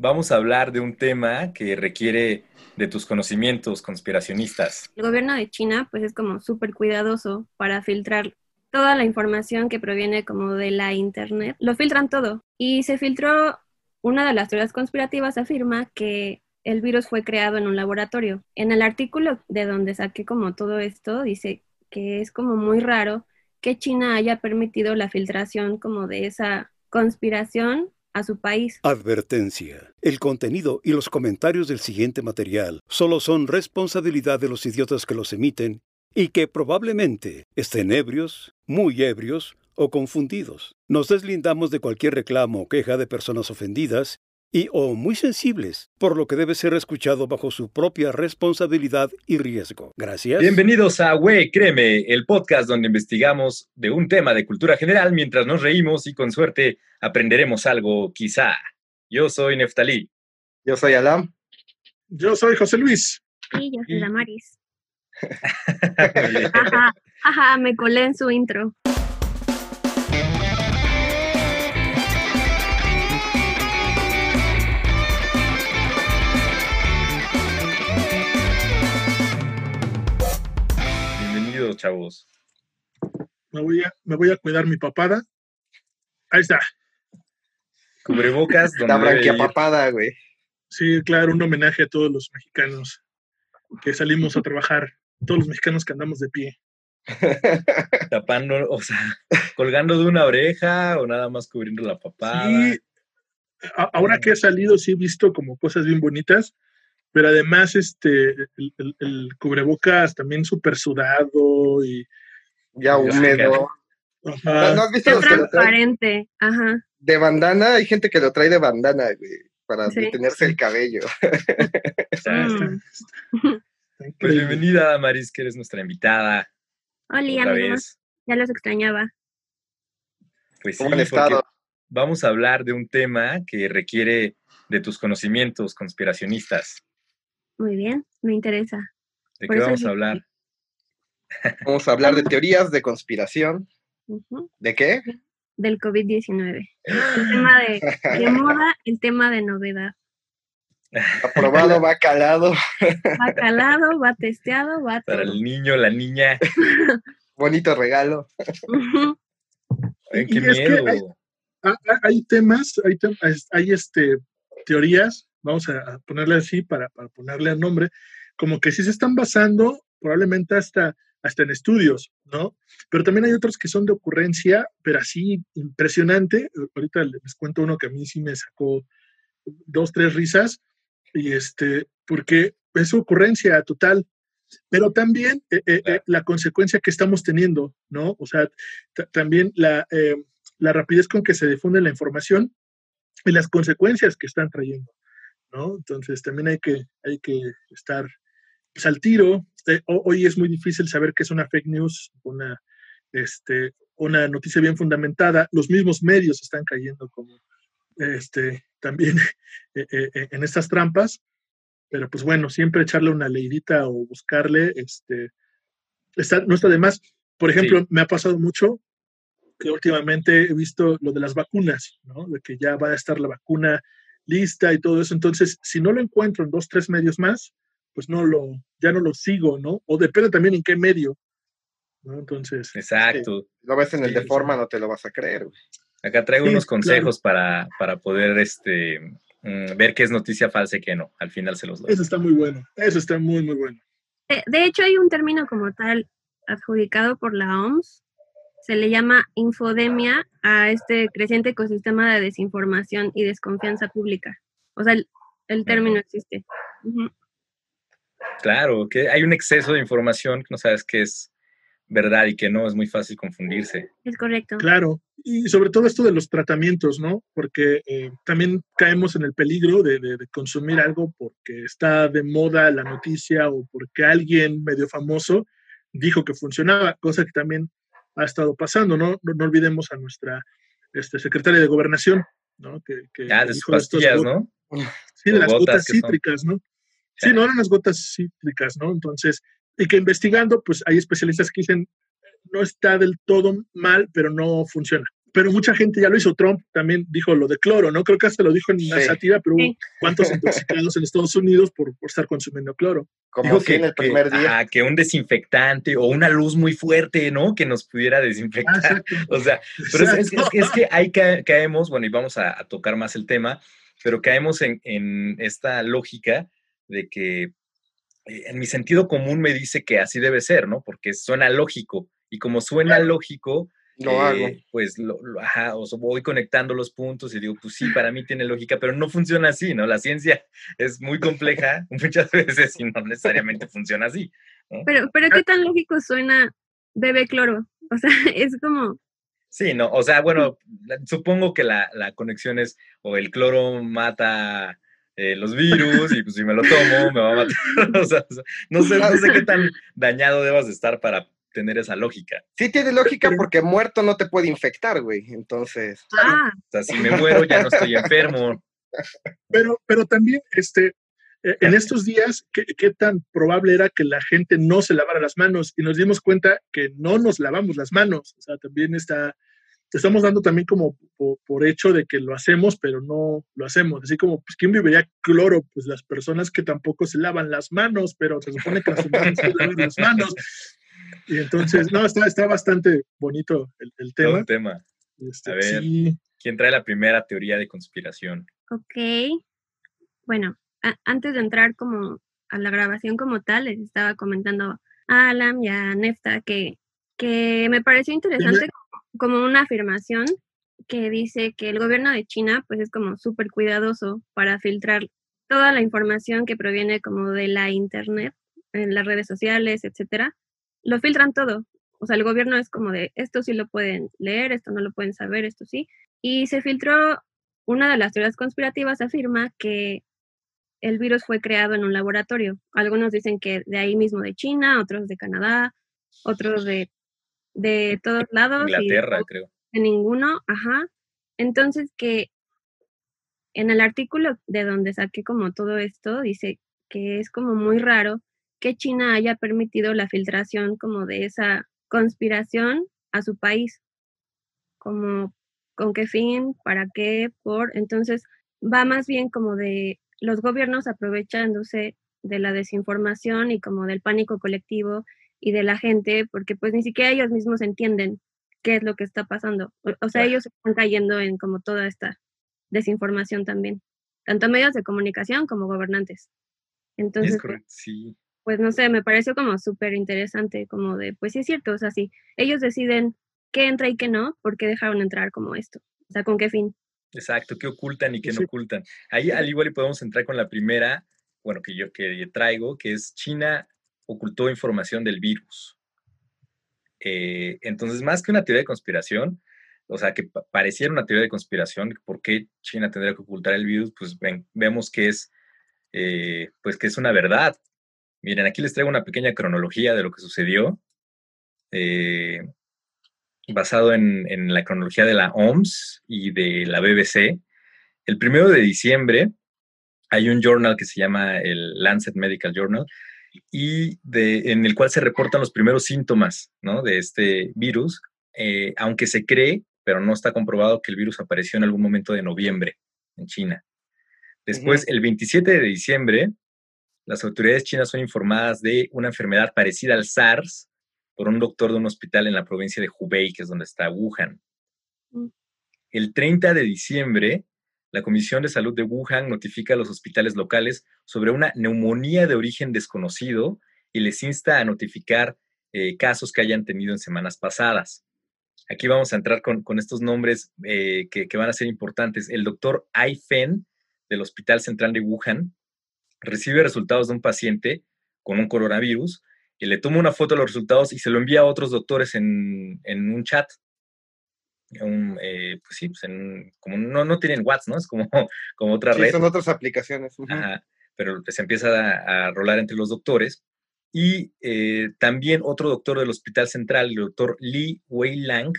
vamos a hablar de un tema que requiere de tus conocimientos conspiracionistas. El gobierno de China pues es como súper cuidadoso para filtrar toda la información que proviene como de la internet. Lo filtran todo. Y se filtró, una de las teorías conspirativas afirma que el virus fue creado en un laboratorio. En el artículo de donde saqué como todo esto, dice que es como muy raro que China haya permitido la filtración como de esa conspiración a su país. Advertencia. El contenido y los comentarios del siguiente material solo son responsabilidad de los idiotas que los emiten y que probablemente estén ebrios, muy ebrios o confundidos. Nos deslindamos de cualquier reclamo o queja de personas ofendidas y o muy sensibles, por lo que debe ser escuchado bajo su propia responsabilidad y riesgo. Gracias. Bienvenidos a Güey, créeme, el podcast donde investigamos de un tema de cultura general mientras nos reímos y con suerte aprenderemos algo, quizá. Yo soy Neftalí. Yo soy Alam. Yo soy José Luis. Y yo soy Damaris. ajá, ajá, me colé en su intro. Chavos. Me voy a, me voy a cuidar mi papada. Ahí está. Cubrebocas. La papada, güey. Sí, claro, un homenaje a todos los mexicanos que salimos a trabajar, todos los mexicanos que andamos de pie. Tapando, o sea, colgando de una oreja o nada más cubriendo la papada. Sí, ahora que he salido sí he visto como cosas bien bonitas pero además este, el, cubrebocas también súper sudado y... Ya húmedo. Ajá. ¿No, has visto transparente, ajá. De bandana, hay gente que lo trae de bandana, para detenerse el cabello. Mm. pues bienvenida, Maris, que eres nuestra invitada. Hola, amigos. Ya los extrañaba. Pues sí, vamos a hablar de un tema que requiere de tus conocimientos conspiracionistas. Muy bien, me interesa. ¿De qué vamos a hablar? Vamos a hablar de teorías de conspiración. ¿De qué? Del COVID-19. El tema de, moda, el tema de novedad. Aprobado, va calado. Va calado, va testeado, va Para el niño, la niña. Bonito regalo. qué miedo. Hay, temas, hay, hay este, teorías vamos a ponerle así para, ponerle el nombre, como que sí se están basando probablemente hasta, hasta en estudios, ¿no? Pero también hay otros que son de ocurrencia, pero así impresionante. Ahorita les cuento uno que a mí sí me sacó dos, tres risas, y este, porque es ocurrencia total, pero también eh, eh, eh, la consecuencia que estamos teniendo, ¿no? O sea, también la, la rapidez con que se difunde la información y las consecuencias que están trayendo. ¿No? Entonces también hay que, hay que estar pues, al tiro. Eh, hoy es muy difícil saber qué es una fake news, una, este, una noticia bien fundamentada. Los mismos medios están cayendo como este, también eh, eh, en estas trampas, pero pues bueno, siempre echarle una leidita o buscarle, este, está, no está de más. Por ejemplo, me ha pasado mucho que últimamente he visto lo de las vacunas, ¿no? De que ya va a estar la vacuna lista y todo eso. Entonces, si no lo encuentro en dos, tres medios más, pues no lo, ya no lo sigo, ¿no? O depende también en qué medio. ¿no? Entonces. Exacto. lo ves en el de forma, no te lo vas a creer. Acá traigo unos consejos para, para poder este, mm, ver qué es noticia falsa y qué no. Al final se los doy. Eso está muy bueno. Eso está muy, muy bueno. de hecho, hay un término como tal adjudicado por la OMS se le llama infodemia a este creciente ecosistema de desinformación y desconfianza pública. O sea, el, término existe. Claro, que hay un exceso de información que no sabes qué es verdad y que no, es muy fácil confundirse. Es correcto. Claro, y sobre todo esto de los tratamientos, ¿no? Porque eh, también caemos en el peligro de, de, consumir algo porque está de moda la noticia o porque alguien medio famoso dijo que funcionaba, cosa que también ha estado pasando, ¿no? No, olvidemos a nuestra este, secretaria de Gobernación, ¿no? Que, que ah, de sus pastillas, ¿no? Sí, de las gotas, cítricas, ¿no? Sí, no eran las gotas cítricas, ¿no? Entonces, y que investigando, pues hay especialistas que dicen, no está del todo mal, pero no funciona. Pero mucha gente ya lo hizo. Trump también dijo lo de cloro, ¿no? Creo que hasta lo dijo en una Sí. sátira, pero hubo Sí. cuántos intoxicados en Estados Unidos por, por estar consumiendo cloro. Como Dijo que en el primer día. ajá, que un desinfectante o una luz muy fuerte, ¿no? Que nos pudiera Ah, desinfectar. exacto. O sea, pero es, es- es- es que ahí ca- caemos, bueno, y vamos a, a tocar más el tema, pero caemos en, en esta lógica de que eh, en mi sentido común me dice que así debe ser, ¿no? Porque suena lógico. Y como suena lógico, Lo eh, hago. pues lo, lo- ajá, o sea, voy conectando los puntos y digo, pues sí, para mí tiene lógica, pero no funciona así, ¿no? La ciencia es muy compleja muchas veces y no necesariamente funciona así. Pero, pero ¿qué tan lógico suena bebé cloro? O sea, es como, Sí, no, o sea, bueno, supongo que la, la conexión es o el cloro mata eh, los virus y pues si me lo tomo me va a matar. O sea, no, sé, no sé qué tan dañado debas de estar para tener esa lógica. Sí tiene lógica porque muerto no te puede infectar, güey. Entonces, ah, O sea, si me muero ya no estoy enfermo. Pero, pero también, este, eh, en estos días, ¿qué, qué tan probable era que la gente no se lavara las manos? Y nos dimos cuenta que no nos lavamos las manos. O sea, también está, estamos dando también como po- por, hecho de que lo hacemos, pero no lo hacemos. Así como, pues, ¿quién viviría cloro? Pues las personas que tampoco se lavan las manos, pero se supone que las humanos se lavan las manos. Y entonces, no, está, está bastante bonito el, el Todo tema. un tema. Este, A ver. sí. ¿Quién trae la primera teoría de conspiración? ok. Bueno, a- antes de entrar como a la grabación como tal, les estaba comentando a Alam y a Nefta que, que me pareció interesante como, como una afirmación que dice que el gobierno de China pues es como súper cuidadoso para filtrar toda la información que proviene como de la internet, en las redes sociales, etcétera. Lo filtran todo. O sea, el gobierno es como de esto sí lo pueden leer, esto no lo pueden saber, esto sí. Y se filtró, una de las teorías conspirativas afirma que el virus fue creado en un laboratorio. Algunos dicen que de ahí mismo de China, otros de Canadá, otros de, de todos lados. y Inglaterra, creo. de ninguno, ajá. Entonces que en el artículo de donde saqué como todo esto, dice que es como muy raro que China haya permitido la filtración como de esa conspiración a su país. Como con qué fin, para qué, por. Entonces va más bien como de los gobiernos aprovechándose de la desinformación y como del pánico colectivo y de la gente, porque pues ni siquiera ellos mismos entienden qué es lo que está pasando. O, o sea, ellos están cayendo en como toda esta desinformación también, tanto medios de comunicación como gobernantes. Entonces, Es correcto, sí. Pues no sé, me pareció como súper interesante, como de, pues sí es cierto, o sea, sí, ellos deciden qué entra y qué no, ¿por qué dejaron entrar como esto? O sea, ¿con qué fin? Exacto, qué ocultan y qué no ocultan. Ahí al igual y podemos entrar con la primera, bueno, que yo que traigo, que es China ocultó información del virus. Eh, entonces, más que una teoría de conspiración, o sea, que pa- pareciera una teoría de conspiración, ¿por qué China tendría que ocultar el virus? Pues ven- vemos que es, eh, pues que es una verdad. Miren, aquí les traigo una pequeña cronología de lo que sucedió. eh, basado en, en la cronología de la OMS y de la BBC. El primero de diciembre hay un journal que se llama el Lancet Medical Journal y de, en el cual se reportan los primeros síntomas ¿no? de este virus, eh, aunque se cree, pero no está comprobado que el virus apareció en algún momento de noviembre en China. Después, el 27 de diciembre, las autoridades chinas son informadas de una enfermedad parecida al SARS por un doctor de un hospital en la provincia de Hubei, que es donde está Wuhan. Mm. El 30 de diciembre, la Comisión de Salud de Wuhan notifica a los hospitales locales sobre una neumonía de origen desconocido y les insta a notificar eh, casos que hayan tenido en semanas pasadas. Aquí vamos a entrar con, con estos nombres eh, que, que, van a ser importantes. El doctor Ai Fen del Hospital Central de Wuhan recibe resultados de un paciente con un coronavirus y le toma una foto de los resultados y se lo envía a otros doctores en, en un chat. Un, eh, pues sí, pues en, como no, no tienen WhatsApp, ¿no? Es como, como otra sí, red. Son otras aplicaciones. Uh -huh. Ajá, pero se empieza a, a, rolar entre los doctores. Y eh, también otro doctor del Hospital Central, el doctor Li Weilang,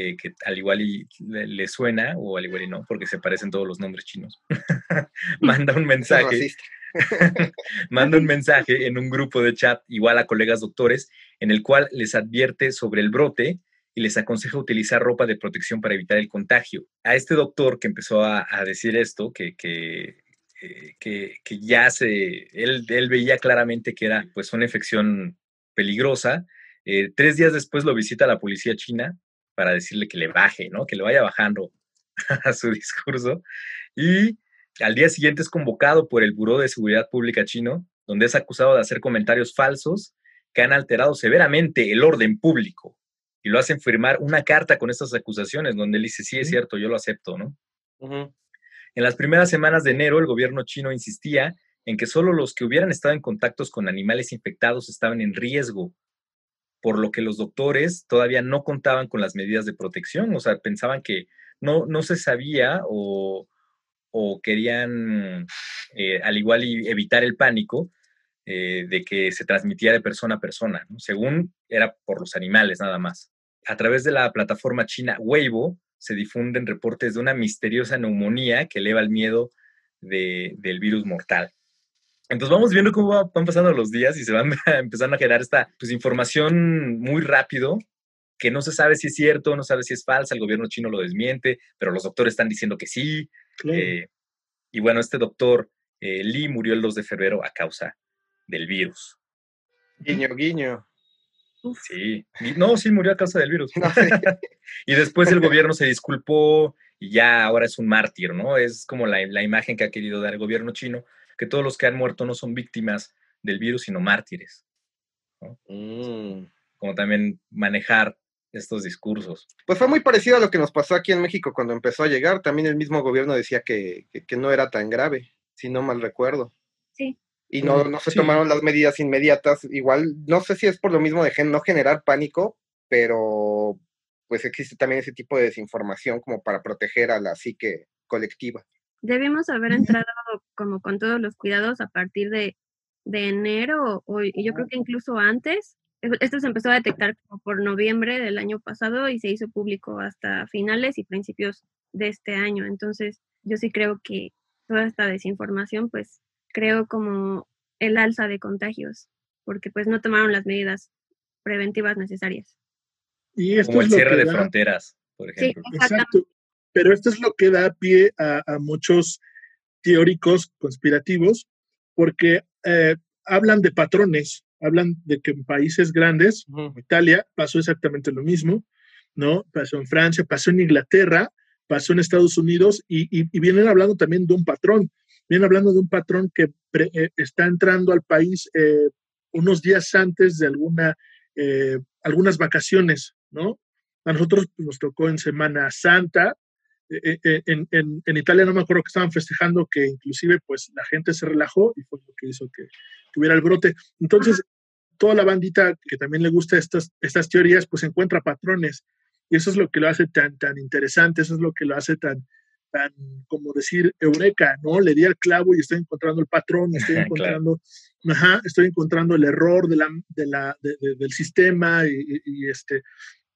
eh, que al igual y le, le, suena, o al igual y no, porque se parecen todos los nombres chinos, manda un mensaje. manda un mensaje en un grupo de chat igual a colegas doctores en el cual les advierte sobre el brote y les aconseja utilizar ropa de protección para evitar el contagio. A este doctor que empezó a, decir esto, que, eh, que, que, ya se, él, él, veía claramente que era pues una infección peligrosa, eh, tres días después lo visita la policía china para decirle que le baje, ¿no? Que le vaya bajando a su discurso. Y al día siguiente es convocado por el Buró de Seguridad Pública chino, donde es acusado de hacer comentarios falsos que han alterado severamente el orden público y lo hacen firmar una carta con estas acusaciones, donde él dice, sí, es cierto, yo lo acepto, ¿no? En las primeras semanas de enero, el gobierno chino insistía en que solo los que hubieran estado en contactos con animales infectados estaban en riesgo, por lo que los doctores todavía no contaban con las medidas de protección, o sea, pensaban que no, no se sabía o, o querían, eh, al igual, evitar el pánico eh, de que se transmitiera de persona a persona, según era por los animales nada más. A través de la plataforma china Weibo se difunden reportes de una misteriosa neumonía que eleva el miedo del virus mortal. Entonces vamos viendo cómo van pasando los días y se van empezando a generar esta pues, información muy rápido que no se sabe si es cierto, no sabe si es falsa, el gobierno chino lo desmiente, pero los doctores están diciendo que sí. Eh, y bueno, este doctor eh, Lee murió el 2 de febrero a causa del virus. Guiño, guiño. Sí, no, sí, murió a causa del virus. y después el gobierno se disculpó y ya ahora es un mártir, ¿no? Es como la, imagen que ha querido dar el gobierno chino, que todos los que han muerto no son víctimas del virus, sino mártires. Mm. Como también manejar estos discursos. Pues fue muy parecido a lo que nos pasó aquí en México cuando empezó a llegar. También el mismo gobierno decía que, no era tan grave, si no mal recuerdo. Sí. Y no, no se tomaron las medidas inmediatas. Igual, no sé si es por lo mismo de no generar pánico, pero pues existe también ese tipo de desinformación como para proteger a la psique colectiva. Debimos haber entrado como con todos los cuidados a partir de, de enero, o, y yo creo que incluso antes, esto se empezó a detectar como por noviembre del año pasado y se hizo público hasta finales y principios de este año. Entonces, yo sí creo que toda esta desinformación, pues, creo como el alza de contagios, porque pues no tomaron las medidas preventivas necesarias. Y como el cierre de fronteras, por ejemplo. Exacto. Pero esto es lo que da pie a, muchos teóricos conspirativos, porque eh, hablan de patrones hablan de que en países grandes, como Italia, pasó exactamente lo mismo, ¿no? Pasó en Francia, pasó en Inglaterra, pasó en Estados Unidos y, vienen hablando también de un patrón. Vienen hablando de un patrón que eh, está entrando al país eh, unos días antes de alguna, eh, algunas vacaciones, ¿no? A nosotros pues, nos tocó en Semana Santa. En, en, Italia no me acuerdo que estaban festejando que inclusive pues la gente se relajó y fue lo que hizo que, que hubiera el brote. Entonces, toda la bandita que también le gusta estas, estas teorías, pues encuentra patrones. Y eso es lo que lo hace tan, tan interesante, eso es lo que lo hace tan, tan, como decir, eureka, ¿no? Le di al clavo y estoy encontrando el patrón, estoy encontrando, ajá, estoy encontrando el error de la, de la, del sistema y, este,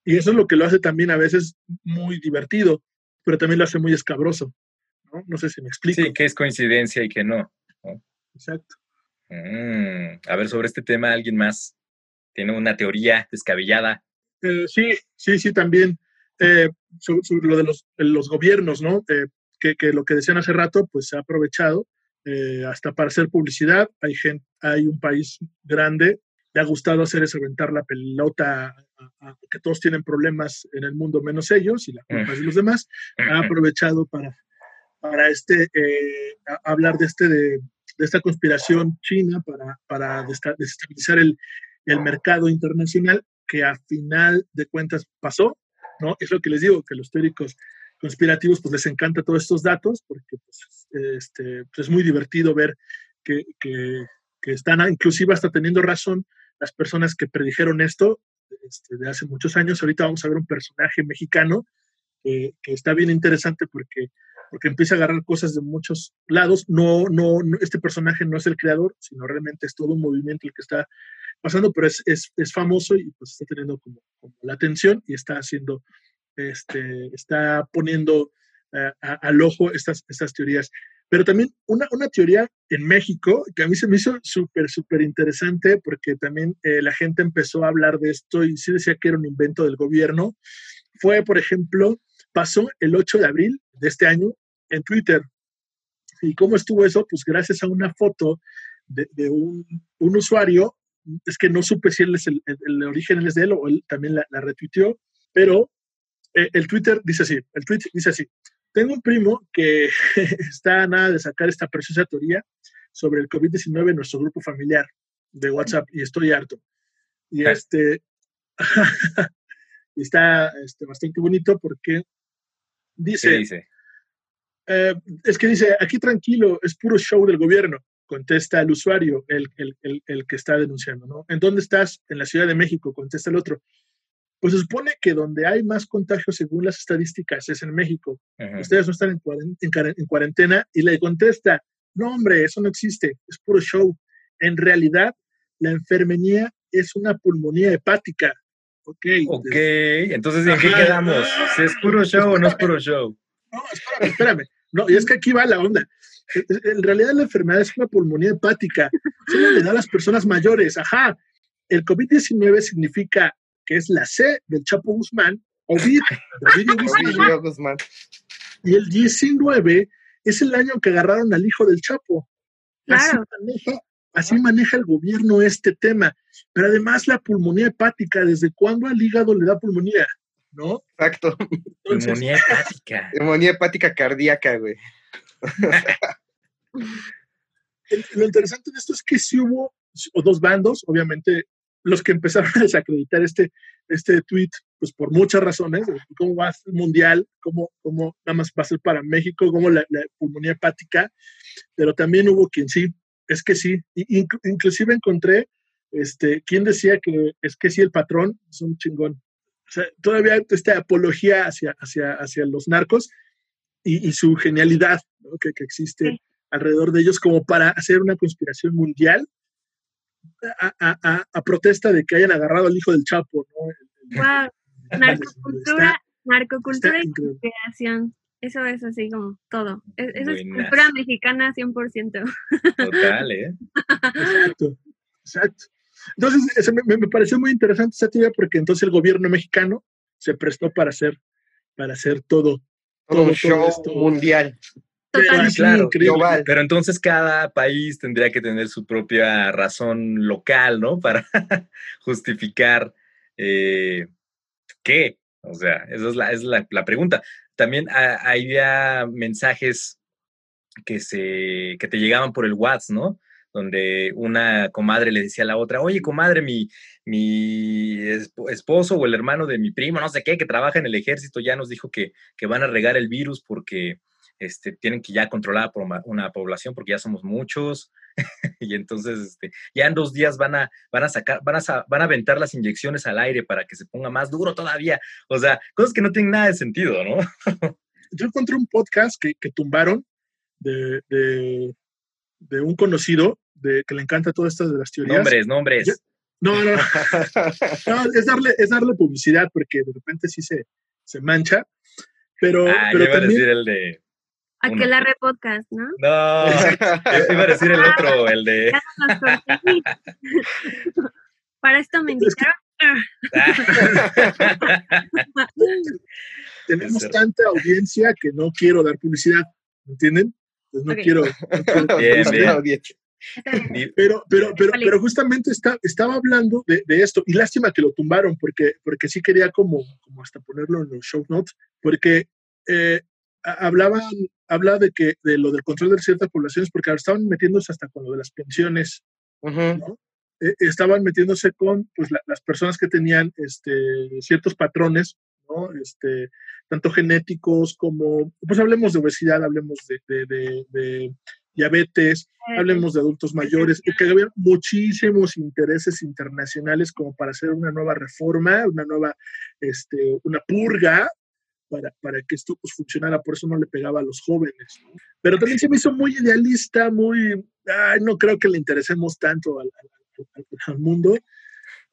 y eso es lo que lo hace también a veces muy divertido, pero también lo hace muy escabroso, ¿no? No sé si me explico. Sí, que es coincidencia y que no. ¿no? Exacto. Mm, a ver, sobre este tema, ¿alguien más tiene una teoría descabellada? Eh, sí, sí, sí, también. Eh, sobre, lo de los, los gobiernos, ¿no? Eh, que, que, lo que decían hace rato, pues se ha aprovechado hasta para hacer publicidad. Hay, gente, hay un país grande, le ha gustado hacer es aventar la pelota que todos tienen problemas en el mundo menos ellos y la culpa es de los demás. Ha aprovechado para, para este, hablar de este de de esta conspiración china para, para desestabilizar el, el mercado internacional que a final de cuentas pasó, ¿no? Es lo que les digo, que los teóricos conspirativos pues les encanta todos estos datos porque pues, este, pues, es muy divertido ver que, que, que, están inclusive hasta teniendo razón las personas que predijeron esto este, de hace muchos años. Ahorita vamos a ver un personaje mexicano que, está bien interesante porque porque empieza a agarrar cosas de muchos lados. No, no, este personaje no es el creador, sino realmente es todo un movimiento el que está pasando, pero es, es, es famoso y pues está teniendo como, la atención y está haciendo, este, está poniendo eh, al ojo estas, estas teorías. Pero también una, una teoría en México que a mí se me hizo súper, súper interesante porque también eh, la gente empezó a hablar de esto y sí decía que era un invento del gobierno. Fue, por ejemplo, pasó el 8 de abril de este año en Twitter. ¿Y cómo estuvo eso? Pues gracias a una foto de, un, un, usuario, es que no supe si él es el origen es de él o él también la, la retuiteó, pero eh, el Twitter dice así, el tweet dice así, tengo un primo que está a nada de sacar esta preciosa teoría sobre el COVID-19 en nuestro grupo familiar de WhatsApp y estoy harto. Y este está este, bastante bonito porque dice, dice? Eh, es que dice, aquí tranquilo, es puro show del gobierno, contesta el usuario, el, el, el, el que está denunciando, ¿no? ¿En dónde estás? En la Ciudad de México, contesta el otro. Pues se supone que donde hay más contagios según las estadísticas es en México. Ustedes no están en cuarentena, en cuarentena y le contesta, no hombre, eso no existe, es puro show. En realidad, la enfermería es una pulmonía hepática. Ok. Ok, entonces ¿en qué quedamos? ¿Si es puro show o no es puro show? No, espérame, espérame. No, y es que aquí va la onda. En realidad la enfermedad es una pulmonía hepática. Solo le da a las personas mayores. Ajá. El COVID-19 significa que es la C del Chapo Guzmán, Ovid, Guzmán, Guzmán. Y el 19 es el año que agarraron al hijo del Chapo. Así, claro. maneja, así maneja el gobierno este tema. Pero además la pulmonía hepática, ¿desde cuándo al hígado le da pulmonía? ¿No? Exacto. Entonces, pulmonía hepática. Pulmonía hepática cardíaca, güey. Lo interesante de esto es que sí hubo o dos bandos, obviamente los que empezaron a desacreditar este, este tweet, pues por muchas razones, cómo va a ser mundial, cómo, cómo nada más va a ser para México, cómo la, la pulmonía hepática, pero también hubo quien sí, es que sí, inclusive encontré este, quien decía que es que sí el patrón es un chingón. O sea, todavía esta apología hacia, hacia, hacia los narcos y, y su genialidad ¿no? que, que, existe sí. alrededor de ellos como para hacer una conspiración mundial a, a, a, protesta de que hayan agarrado al hijo del Chapo, ¿no? Wow. Narcocultura, está, narcocultura está y conspiración. Eso es así como todo. Eso es cultura mexicana 100%. Total, ¿eh? Exacto, exacto. Entonces, me, me, pareció muy interesante esa teoría porque entonces el gobierno mexicano se prestó para hacer, para hacer todo. Todo, un show esto. mundial. Total. Claro, global. Pero entonces cada país tendría que tener su propia razón local, ¿no? Para justificar eh, qué. O sea, esa es la, es la, la pregunta. También había mensajes que, se, que te llegaban por el WhatsApp, ¿no? Donde una comadre le decía a la otra, oye, comadre, mi, mi esposo o el hermano de mi primo, no sé qué, que trabaja en el ejército, ya nos dijo que, que van a regar el virus porque este, tienen que ya controlar por una población porque ya somos muchos y entonces este, ya en dos días van a, van a sacar, van a, van a aventar las inyecciones al aire para que se ponga más duro todavía. O sea, cosas que no tienen nada de sentido, ¿no? Yo encontré un podcast que, que tumbaron de, de, de, un conocido de, que le encanta todas estas de las teorías. Nombres, nombres. Yo, no, no, no, es, darle, es darle publicidad porque de repente sí se, se mancha. Pero, ah, pero iba también, a decir el de Aquelarre podcast, ¿no? No, iba a decir el otro, el de. Para esto me invitaron. Tenemos tanta audiencia que no quiero dar publicidad, ¿entienden? Pues no okay. quiero. No quiero bien, bien. Pero, pero, pero, pero justamente está, estaba hablando de, de, esto, y lástima que lo tumbaron, porque, porque sí quería como, como hasta ponerlo en los show notes, porque eh, hablaban, habla de que de lo del control de ciertas poblaciones, porque estaban metiéndose hasta con lo de las pensiones, uh -huh. ¿no? eh, estaban metiéndose con pues, la, las personas que tenían este, ciertos patrones, ¿no? Este, tanto genéticos como, pues hablemos de obesidad, hablemos de, de, de, de diabetes, hablemos de adultos mayores, que había muchísimos intereses internacionales como para hacer una nueva reforma, una nueva, este, una purga para, para, que esto pues, funcionara, por eso no le pegaba a los jóvenes. ¿no? Pero también se me hizo muy idealista, muy, ay, no creo que le interesemos tanto al, al, al mundo,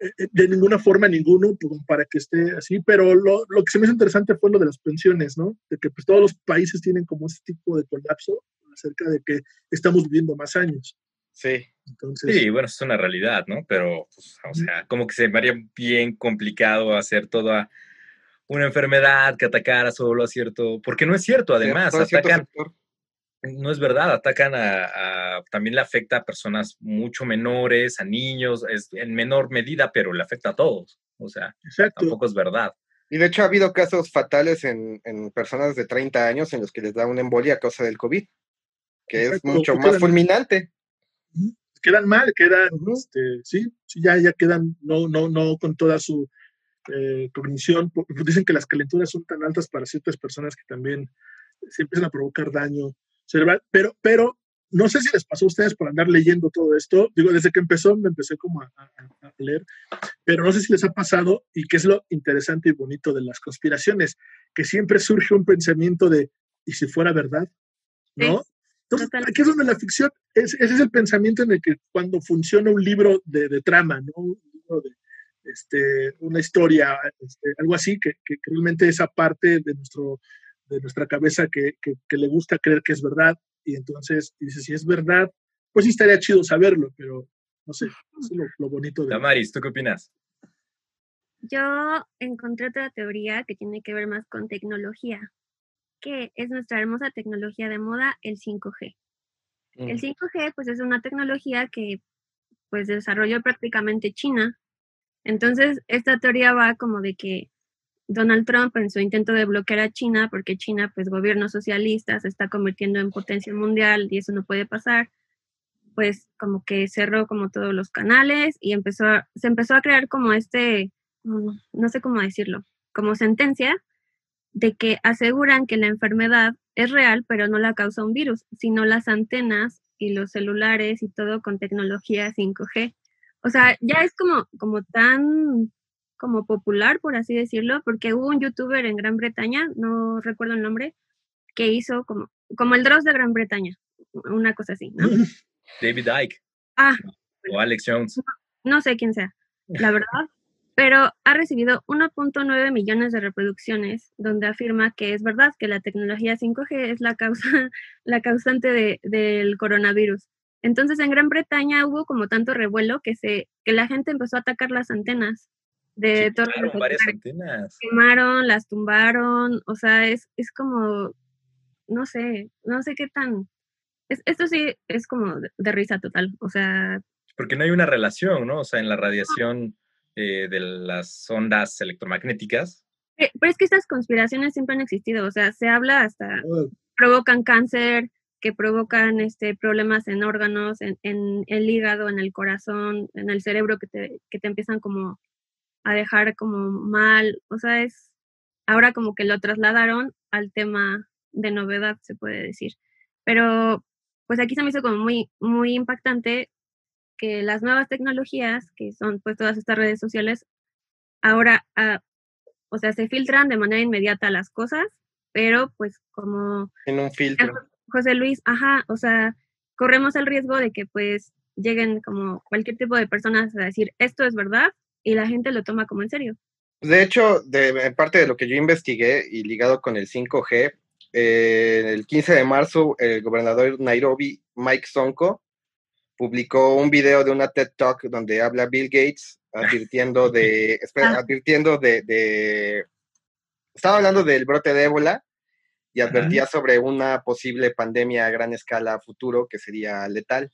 eh, de ninguna forma ninguno, pues, para que esté así, pero lo, lo, que se me hizo interesante fue lo de las pensiones, ¿no? De que pues todos los países tienen como este tipo de colapso, acerca de que estamos viviendo más años. Sí. Entonces, Sí, bueno, es una realidad, ¿no? Pero, pues, o sea, como que se me haría bien complicado hacer toda una enfermedad que atacara solo a cierto, porque no es cierto, además, atacan, no es verdad, atacan a, a- también le afecta a personas mucho menores, a niños, es en menor medida, pero le afecta a todos, o sea, exacto. tampoco es verdad. Y de hecho ha habido casos fatales en, en personas de 30 años en los que les da una embolia a causa del COVID, que es mucho más quedan- fulminante. Quedan mal, quedan, este, sí, sí, ya, ya quedan, no, no, no con toda su eh, cognición. por- Dicen que las calenturas son tan altas para ciertas personas que también se empiezan a provocar daño cerebral, pero, pero no sé si les pasó a ustedes por andar leyendo todo esto. Digo, desde que empezó me empecé como a, a- a leer, pero no sé si les ha pasado y qué es lo interesante y bonito de las conspiraciones, que siempre surge un pensamiento de, ¿y si fuera verdad? ¿No? Entonces, total. aquí es donde la ficción, es, ese es el pensamiento en el que cuando funciona un libro de, de trama, ¿no? Un libro de, este, una historia, este, algo así, que, realmente esa parte de, nuestro, de nuestra cabeza que, que- que le gusta creer que es verdad, y entonces dice, si es verdad, pues sí estaría chido saberlo, pero no sé, eso es lo, lo bonito de... Damaris, ¿tú qué opinas? Yo encontré otra teoría que tiene que ver más con tecnología, que es nuestra hermosa tecnología de moda, el 5G. Mm. El 5G pues es una tecnología que pues desarrolló prácticamente China. Entonces, esta teoría va como de que Donald Trump en su intento de bloquear a China, porque China pues gobierno socialista se está convirtiendo en potencia mundial y eso no puede pasar, pues como que cerró como todos los canales y empezó a- se empezó a crear como este, no sé cómo decirlo, como sentencia de que aseguran que la enfermedad es real, pero no la causa un virus, sino las antenas y los celulares y todo con tecnología 5G. O sea, ya es como, como tan como popular, por así decirlo, porque hubo un youtuber en Gran Bretaña, no recuerdo el nombre, que hizo como, como el Dross de Gran Bretaña, una cosa así, ¿no? David Icke Ah, o Alex Jones. no sé quién sea, la verdad, pero ha recibido 1.9 millones de reproducciones donde afirma que es verdad que la tecnología 5G es la causa, la causante de- del coronavirus. Entonces en Gran Bretaña hubo como tanto revuelo que se que la gente empezó a atacar las antenas de Sí, torres de quemaron varias antenas. quemaron, las tumbaron, o sea, es, es como, no sé, no sé qué tan, es- esto sí es como de, de risa total, o sea, Porque no hay una relación, ¿no? O sea, en la radiación eh, de las ondas electromagnéticas, eh, pero es que estas conspiraciones siempre han existido, o sea, se habla hasta, provocan cáncer, que provocan este, problemas en órganos, en, en el hígado, en el corazón, en el cerebro, que te, que te empiezan como a dejar como mal, o sea, es, ahora como que lo trasladaron al tema de novedad, se puede decir. Pero pues aquí se me hizo como muy, muy impactante que las nuevas tecnologías, que son pues todas estas redes sociales, ahora, ah, o sea, se filtran de manera inmediata las cosas, pero pues como En un filtro. José Luis, ajá, o sea, corremos el riesgo de que pues lleguen como cualquier tipo de personas a decir esto es verdad y la gente lo toma como en serio. De hecho, de parte de lo que yo investigué y ligado con el 5G, eh, el 15 de marzo, el gobernador Nairobi, Mike Sonko, publicó un video de una TED Talk donde habla Bill Gates advirtiendo de, espera, Ah. advirtiendo de, de- estaba hablando del brote de ébola y advertía sobre una posible pandemia a gran escala a futuro que sería letal.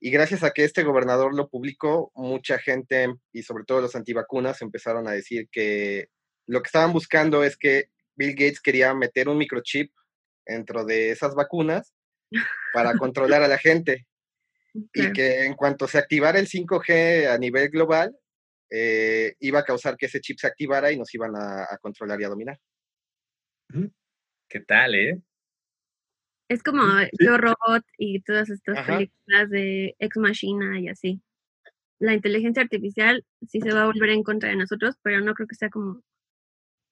Y gracias a que este gobernador lo publicó, mucha gente y sobre todo los antivacunas empezaron a decir que lo que estaban buscando es que Bill Gates quería meter un microchip dentro de esas vacunas para controlar a la gente y que en cuanto se activara el 5G a nivel global, eh, iba a causar que ese chip se activara y nos iban a, a controlar y a dominar. ¿Qué tal, eh? Es como. Yo Robot y todas estas Ajá. películas de Ex Machina y así. La inteligencia artificial sí se va a volver en contra de nosotros, pero no creo que sea como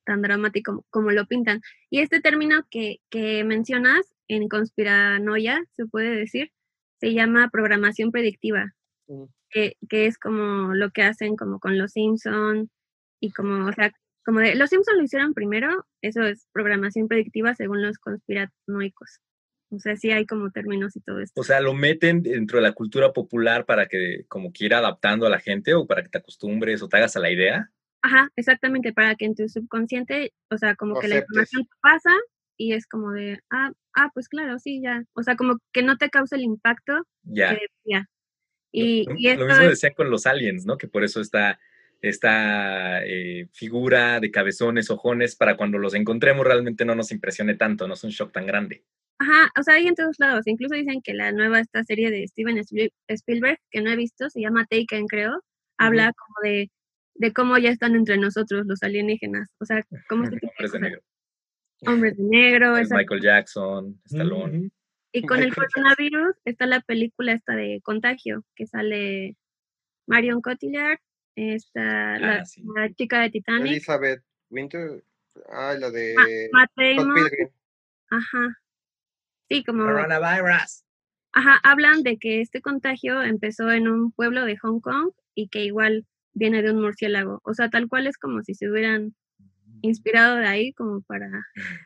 tan dramático como, como lo pintan. Y este término que, que mencionas en conspiranoia, se puede decir, se llama programación predictiva, Mm. que, que es como lo que hacen como con los Simpson y como, o sea, como de, los Simpson lo hicieron primero, eso es programación predictiva según los conspiranoicos. O sea, sí hay como términos y todo esto. O sea, lo meten dentro de la cultura popular para que como que ir adaptando a la gente o para que te acostumbres o te hagas a la idea. Ajá, exactamente, para que en tu subconsciente, o sea, como que la información pasa y es como de, ah, ah, pues claro, sí, ya. O sea, como que no te causa el impacto Ya. que ya. Y, Lo- y lo mismo es- decían con los aliens, ¿no? Que por eso está esta eh, figura de cabezones, ojones, para cuando los encontremos realmente no nos impresione tanto, no es un shock tan grande. Ajá, o sea, hay en todos lados. Incluso dicen que la nueva esta serie de Steven Spiel- Spielberg, que no he visto, se llama Taken, creo, habla como de, de cómo ya están entre nosotros los alienígenas. O sea, cómo este tipo de Hombres de negro. Hombres de negro, Es. Michael Jackson, Stallone. Y con el Jackson. coronavirus está la película esta de Contagio, que sale Marion Cotillard, está la, Ah, sí. la chica de Titanic, Elizabeth Winter. Ah, la de Matt Damon, Pilgrim. ajá. Sí, como, Coronavirus. ajá, hablan de que este contagio empezó en un pueblo de Hong Kong y que igual viene de un murciélago. O sea, tal cual es como si se hubieran inspirado de ahí como para...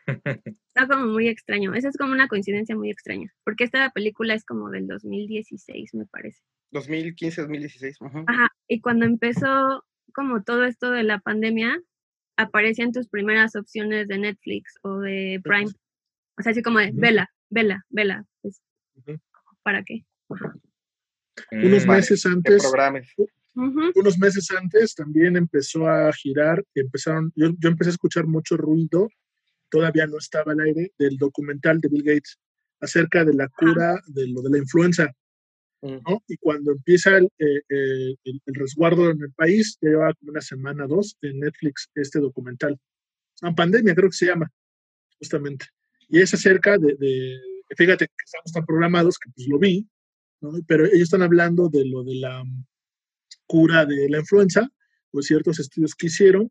Está como muy extraño. Esa es como una coincidencia muy extraña, porque esta película es como del 2016, me parece. 2015, 2016. ujú. Ajá, y cuando empezó como todo esto de la pandemia, aparecían tus primeras opciones de Netflix o de Prime. O sea, así como de, vela, vela, vela. Pues. ¿Para qué? Unos Mm, meses antes, unos meses antes también empezó a girar, empezaron, yo, yo empecé a escuchar mucho ruido, todavía no estaba al aire, del documental de Bill Gates acerca de la cura de lo de la influenza, ¿no? Y cuando empieza el, eh, eh, el- el resguardo en el país, ya llevaba como una semana, dos, en Netflix este documental. En pandemia creo que se llama, justamente. Y es acerca de, de- fíjate que estamos tan programados que pues lo vi, ¿no? Pero ellos están hablando de lo de la mm, cura de la influenza, pues ciertos estudios que hicieron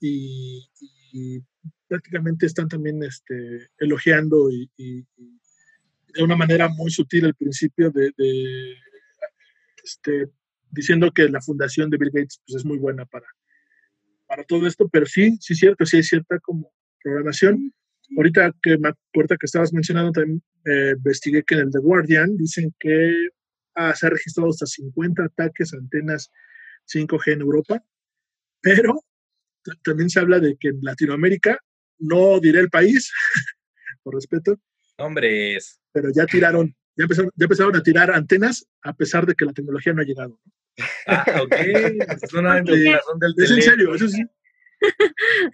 y, y prácticamente están también este, elogiando y, y- y de una manera muy sutil el principio de, de, este, diciendo que la fundación de Bill Gates pues, es muy buena para, para todo esto, pero sí, sí es cierto, sí hay cierta como programación. Ahorita que me acuerdo que estabas mencionando, también eh, investigué que en el The Guardian dicen que ah, se ha registrado hasta 50 ataques a antenas 5G en Europa, pero también se habla de que en Latinoamérica, no diré el país, por respeto, Hombres. Pero ya tiraron, ya empezaron, ya empezaron a tirar antenas a pesar de que la tecnología no ha llegado. Ah, ok. Es una ilustración del Es en serio, eso sí.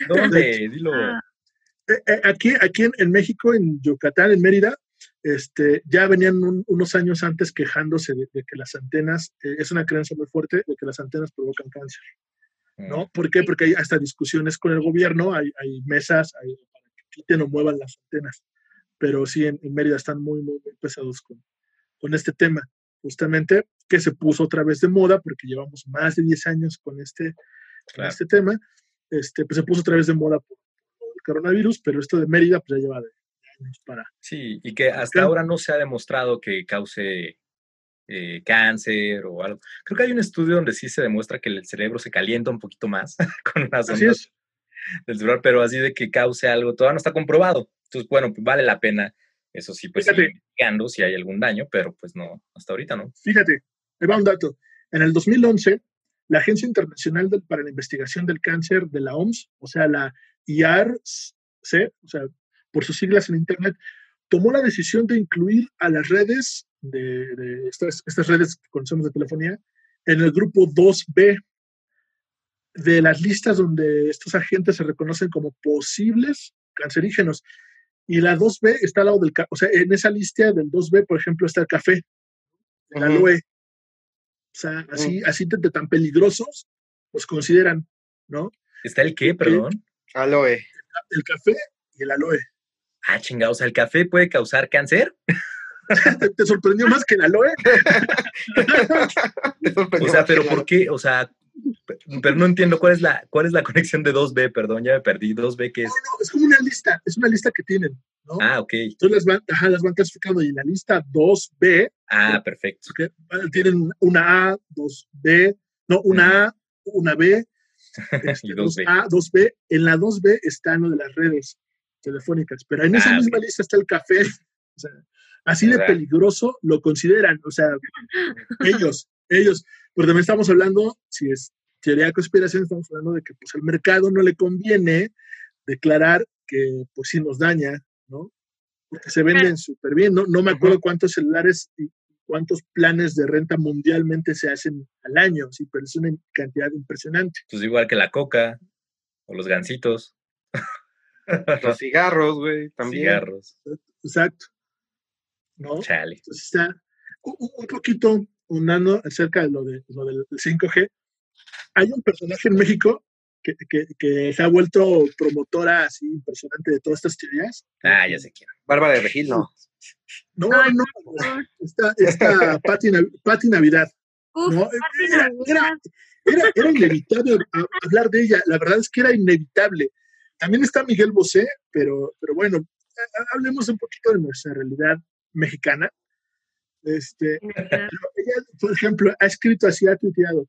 ¿Dónde? Dilo. Ah, Eh, eh, aquí, aquí en, en México, en Yucatán, en Mérida, este, ya venían un- unos años antes quejándose de, de que las antenas, eh, es una creencia muy fuerte de que las antenas provocan cáncer, ¿no? ¿Por qué? Porque hay hasta discusiones con el gobierno, hay, hay mesas hay, para que quiten o muevan las antenas, pero sí, en, en Mérida están muy, muy, muy pesados con, con este tema, justamente, que se puso otra vez de moda, porque llevamos más de 10 años con este, con este tema, este, pues se puso otra vez de moda por, por el coronavirus, pero esto de Mérida pues ya lleva de años para... Sí, y que hasta ahora no se ha demostrado que cause eh, cáncer o algo. Creo que hay un estudio donde sí se demuestra que el cerebro se calienta un poquito más con Así ondas del celular, pero así de que cause algo, todavía no está comprobado. Entonces, bueno, pues vale la pena, eso sí, pues Fíjate. investigando si hay algún daño, pero pues no, hasta ahorita no. Fíjate, ahí va un dato. En el 2011, la Agencia Internacional para la Investigación del Cáncer de la OMS, o sea, la IARC, o sea, por sus siglas en Internet, tomó la decisión de incluir a las redes, de, de estas, estas redes que conocemos de telefonía, en el grupo 2B de las listas donde estos agentes se reconocen como posibles cancerígenos. Y la 2B está al lado del, ca- o sea, en esa lista del 2B, por ejemplo, está el café, el aloe. O sea, así, así de, de tan peligrosos los consideran, ¿no? ¿Está el qué, perdón? Aloe. El café y el aloe. Ah, chingado, o sea, ¿el café puede causar cáncer? ¿Te, te sorprendió más que el aloe? O sea, pero ¿por qué? O sea, pero no entiendo cuál es la, cuál es la conexión de 2B, perdón, ya me perdí. 2B, ¿qué es? No, no, es como una lista, es una lista que tienen, ¿no? Ah, ok. Entonces las van, ajá, las van clasificando y en la lista 2B Ah, perfecto. eh, tienen una A, 2B, no, una A, una B, este, Y 2B. 2A, 2B. En la 2B está lo de las redes telefónicas, pero en esa Ah, misma lista está el café O sea, así de peligroso lo consideran. O sea, ellos, ellos. Pero también estamos hablando, si es teoría de conspiración, estamos hablando de que pues al mercado no le conviene declarar que pues sí nos daña, ¿no? Porque se venden súper bien, ¿no? No me acuerdo cuántos celulares y cuántos planes de renta mundialmente se hacen al año, sí, pero es una cantidad impresionante. Pues igual que la coca o los gansitos. Los cigarros, güey, también. cigarros. Exacto. ¿No? Chale. Entonces está un, un unando acerca de lo, de lo del 5G. Hay un personaje en México que, que, que se ha vuelto promotora así impresionante de todas estas teorías. Ah, ya sé quién. Bárbara de Regil, no. No, Ay, no, favor. esta, esta Pati, Nav- Pati Navidad. Uf, ¿no? Pati Era, era, Navidad. era, era inevitable a- hablar de ella. La verdad es que era inevitable. También está Miguel Bosé, pero, pero bueno, ha- ha- hablemos un poquito de nuestra realidad mexicana. Este, ella, por ejemplo, ha escrito así, ha tuiteado.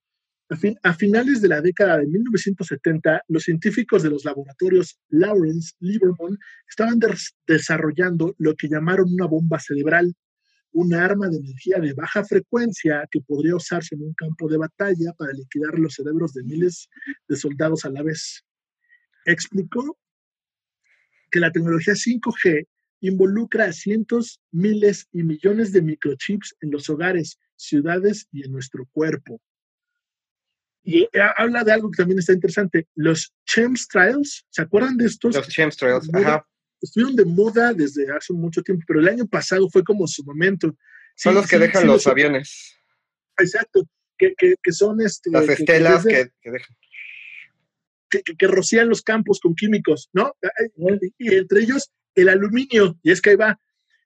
A, fin- a finales de la década de 1970, los científicos de los laboratorios Lawrence Livermore estaban des- desarrollando lo que llamaron una bomba cerebral, una arma de energía de baja frecuencia que podría usarse en un campo de batalla para liquidar los cerebros de miles de soldados a la vez. Explicó que la tecnología 5G involucra a cientos, miles y millones de microchips en los hogares, ciudades y en nuestro cuerpo. Y eh, habla de algo que también está interesante, los chemtrails, ¿se acuerdan de estos? Los chemtrails, Moda- ajá. Estuvieron de moda desde hace mucho tiempo, pero el año pasado fue como su momento. Son los que sí, dejan sí los los- aviones. Exacto, que, que, que son este, Las que- estelas que dejan. que, que- que rocían los campos con químicos, ¿no? Y entre ellos el aluminio, y es que ahí va.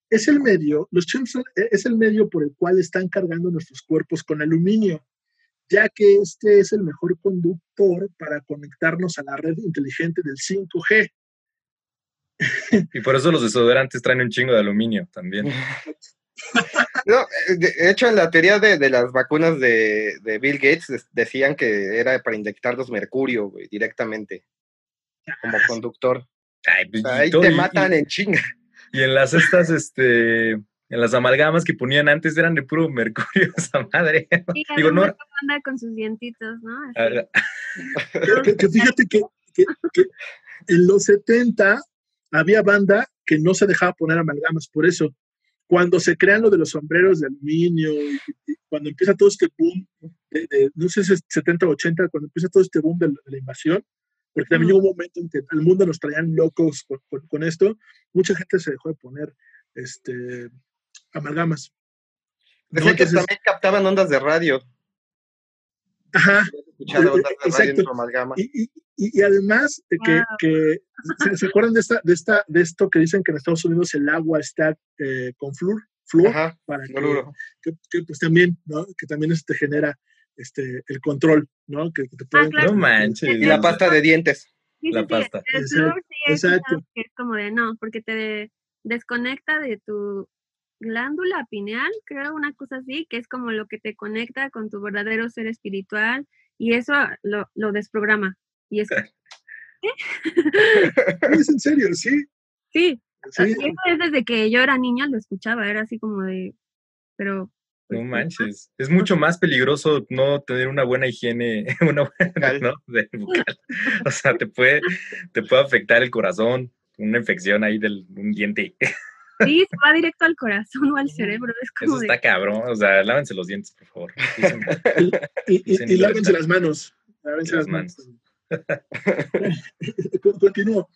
Es el medio, los chemtrails eh, es el medio por el cual están cargando nuestros cuerpos con aluminio, ya que este es el mejor conductor para conectarnos a la red inteligente del 5G. Y por eso los desodorantes traen un chingo de aluminio también. No, eh, de hecho, en la teoría de, de las vacunas de, de Bill Gates decían que era para inyectarlos mercurio, güey, directamente, como conductor. Ay, pues, ahí todo- te y- matan y- en chinga. Y en las estas, este, en las amalgamas que ponían antes eran de puro mercurio, esa madre. Sí, Digo, no, anda con sus dientitos, ¿no? Que, fíjate que, que- que en los 70 había banda que no se dejaba poner amalgamas, por eso. Cuando se crean lo de los sombreros de aluminio, y, y cuando empieza todo este boom, de, de- no sé si es 70 o 80, cuando empieza todo este boom de la invasión, porque también Ujú. hubo un momento en que el mundo nos traían locos con, con- con esto, mucha gente se dejó de poner este, amalgamas. ¿no? Decían que Entonces, también captaban ondas de radio. ajá, Eh, exacto. Y, y- y- y además de que, Wow. que- ¿se, se acuerdan de esta, de esta, de esto que dicen que en Estados Unidos el agua está eh, con flúor, flúor Ajá, para que- que, pues también, ¿no? Que también este genera este el control, ¿no? Que, que te pueden- claro. no manches. Y la pasta de dientes. Sí, sí, La sí, pasta. El Exacto, flúor sí escuchado exacto. que es como de no, porque te de- desconecta de tu glándula pineal, creo, una cosa así, que es como lo que te conecta con tu verdadero ser espiritual y eso lo, lo desprograma. Y es, Es en serio, sí. sí, sí. eso es desde que yo era niña, lo escuchaba, era así como de, pero... pues, No no, manches. Es mucho más peligroso no tener una buena higiene, una buena. ¿no? De bucal. O sea, te puede, te puede afectar el corazón, una infección ahí del un diente. Sí, se va directo al corazón o al cerebro, es como Eso de... está cabrón. O sea, lávense los dientes, por favor. Dicen- Y, y- lávense las manos. Lávense Las las manos. Con- Continúo.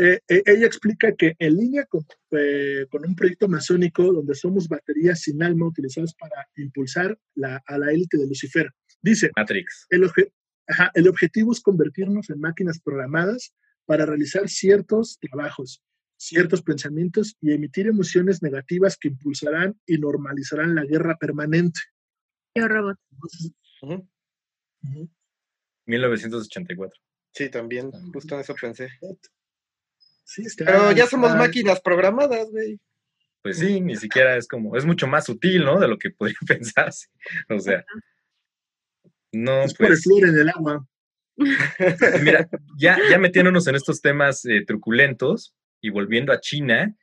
Eh, eh, ella explica que en línea con, eh, con un proyecto masónico donde somos baterías sin alma utilizadas para impulsar la- a la élite de Lucifer. Dice, Matrix. el, obje- ajá, el objetivo es convertirnos en máquinas programadas para realizar ciertos trabajos, ciertos pensamientos y emitir emociones negativas que impulsarán y normalizarán la guerra permanente. Yo robot. Entonces, Ujú. ujú. 1984. Sí, también, justo en eso pensé. Sí, está- Pero ya somos máquinas programadas, güey. Pues sí, ni siquiera es como, es mucho más sutil, ¿no? De lo que podría pensarse. O sea, no, Es por el pues, flúor en el agua. mira, ya, ya metiéndonos en estos temas eh, truculentos y volviendo a China,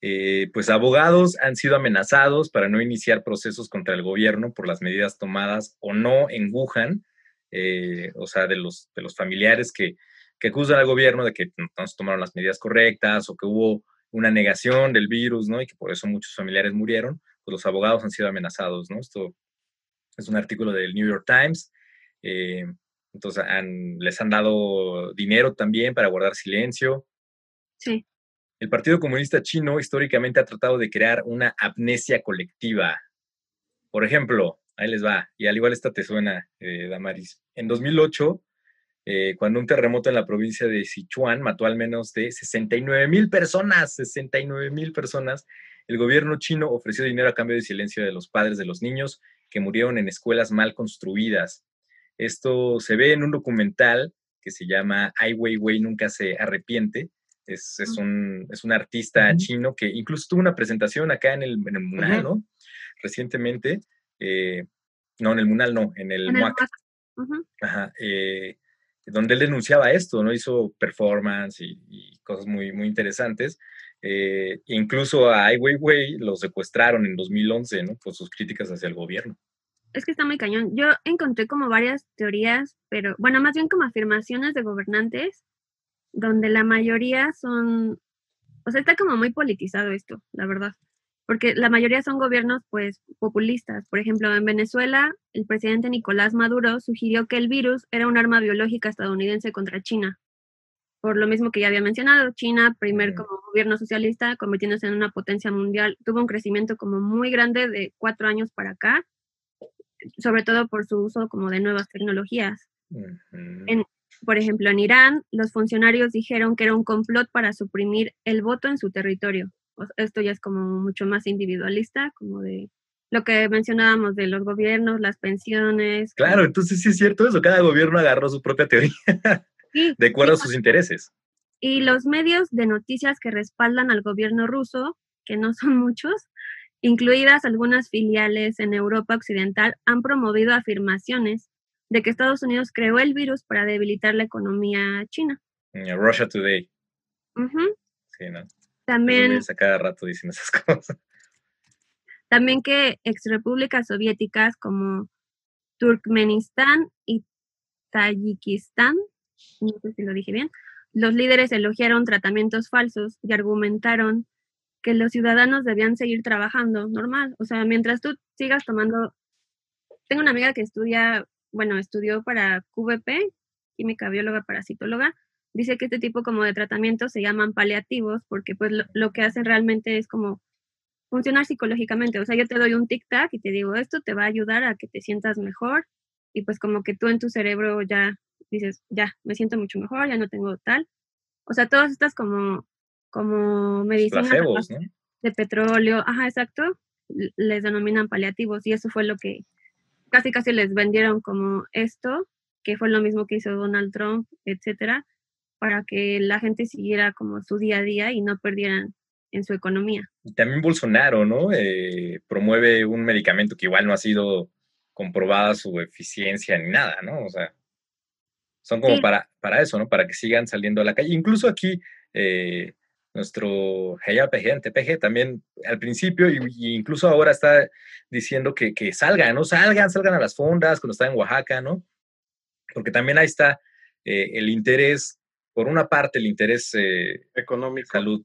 eh, pues abogados han sido amenazados para no iniciar procesos contra el gobierno por las medidas tomadas o no en Wuhan, eh, o sea, de los, de los familiares que, que acusan al gobierno de que no se tomaron las medidas correctas o que hubo una negación del virus, ¿no? Y que por eso muchos familiares murieron, pues los abogados han sido amenazados, ¿no? Esto es un artículo del New York Times. Eh, entonces, les han dado dinero también para guardar silencio. Sí. El Partido Comunista Chino históricamente ha tratado de crear una amnesia colectiva. Por ejemplo, ahí les va, y al igual esta te suena, eh, Damaris. En 2008, eh, cuando un terremoto en la provincia de Sichuan mató al menos de 69 mil personas, 69 mil personas, el gobierno chino ofreció dinero a cambio de silencio de los padres de los niños que murieron en escuelas mal construidas. Esto se ve en un documental que se llama Ai Weiwei nunca se arrepiente. Es, un, artista chino que incluso tuvo una presentación acá en el, en Munal, ¿no? Recientemente. Eh, no, en el Munal no, en el, MUAC. Ajá. Eh, donde él denunciaba esto, ¿no? Hizo performance y, cosas muy, muy interesantes. Eh, incluso a Ai Weiwei lo secuestraron en 2011, ¿no? Por sus críticas hacia el gobierno. Es que está muy cañón. Yo encontré como varias teorías, pero bueno, más bien como afirmaciones de gobernantes, donde la mayoría son, o sea, está como muy politizado esto, la verdad porque la mayoría son gobiernos pues populistas. Por ejemplo, en Venezuela, el presidente Nicolás Maduro sugirió que el virus era un arma biológica estadounidense contra China. Por lo mismo que ya había mencionado, China, primer como gobierno socialista, convirtiéndose en una potencia mundial, tuvo un crecimiento como muy grande de cuatro años para acá, sobre todo por su uso como de nuevas tecnologías. por ejemplo, en Irán, los funcionarios dijeron que era un complot para suprimir el voto en su territorio esto ya es como mucho más individualista, como de lo que mencionábamos de los gobiernos, las pensiones. Claro, entonces sí es cierto eso, cada gobierno agarró su propia teoría de acuerdo a sus intereses. Y los medios de noticias que respaldan al gobierno ruso, que no son muchos, incluidas algunas filiales en Europa Occidental, han promovido afirmaciones de que Estados Unidos creó el virus para debilitar la economía china. Mm, Russia Today. Sí, ¿no? También. cada rato dicen esas cosas. También que exrepúblicas soviéticas como Turkmenistán y Tayikistán, no sé si lo dije bien, los líderes elogiaron tratamientos falsos y argumentaron que los ciudadanos debían seguir trabajando normal. O sea, mientras tú sigas tomando... Tengo una amiga que estudia, bueno, estudió para QVP, química bióloga parasitóloga, dice que este tipo como de tratamientos se llaman paliativos porque pues lo, que hacen realmente es como funcionar psicológicamente. O sea, yo te doy un tic-tac y te digo, esto te va a ayudar a que te sientas mejor y pues como que tú en tu cerebro ya dices, ya, me siento mucho mejor, ya no tengo tal. O sea, todas estas como, como medicinas de petróleo, ajá, exacto, les denominan paliativos y eso fue lo que casi casi les vendieron como esto, que fue lo mismo que hizo Donald Trump, etcétera, para que la gente siguiera como su día a día y no perdieran en su economía. Y también Bolsonaro, ¿no? Eh, promueve un medicamento que igual no ha sido comprobada su eficiencia ni nada, ¿no? O sea, son como para, para eso, ¿no? Para que sigan saliendo a la calle. Incluso aquí, eh, nuestro GAPG, TPG, también al principio, y, incluso ahora está diciendo que, que, salgan, ¿no? Salgan, salgan a las fondas cuando está en Oaxaca, ¿no? Porque también ahí está eh, el interés por una parte el interés eh, económico, salud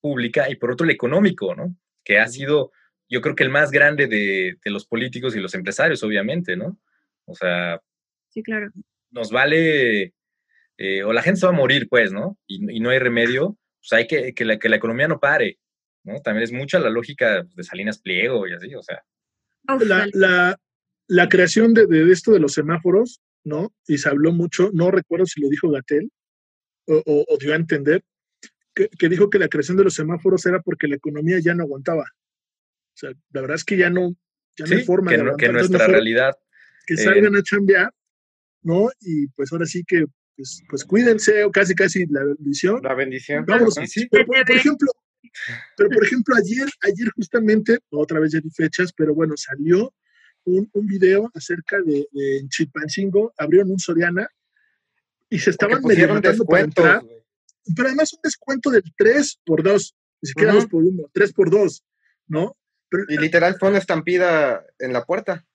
pública y por otro el económico, ¿no? Que ha sido, yo creo que el más grande de, los políticos y los empresarios, obviamente, ¿no? O sea, sí, claro. Nos vale, eh, o la gente se va a morir, pues, ¿no? Y, no hay remedio, pues hay que que la, que la, economía no pare, ¿no? También es mucha la lógica de Salinas Pliego y así, o sea. La, la, creación de, de, esto de los semáforos, ¿no? Y se habló mucho, no recuerdo si lo dijo Gatel, o, dio a entender que, dijo que la creación de los semáforos era porque la economía ya no aguantaba. O sea, la verdad es que ya no, ya no hay forma que de Que nuestra realidad. Que salgan a chambear, ¿no? Y pues ahora sí que, pues, pues cuídense, o casi casi la bendición. La bendición. Vamos, sí. Pero, por, ejemplo, pero por ejemplo, ayer, ayer justamente, otra vez ya di fechas, pero bueno, salió un, un video acerca de, de en Chilpancingo, abrieron un Soriana y se estaban medio descuentos, para entrar. Pero además un descuento del 3 por 2. ni siquiera dos por uno, tres por dos, ¿no? y literal fue una estampida en la puerta.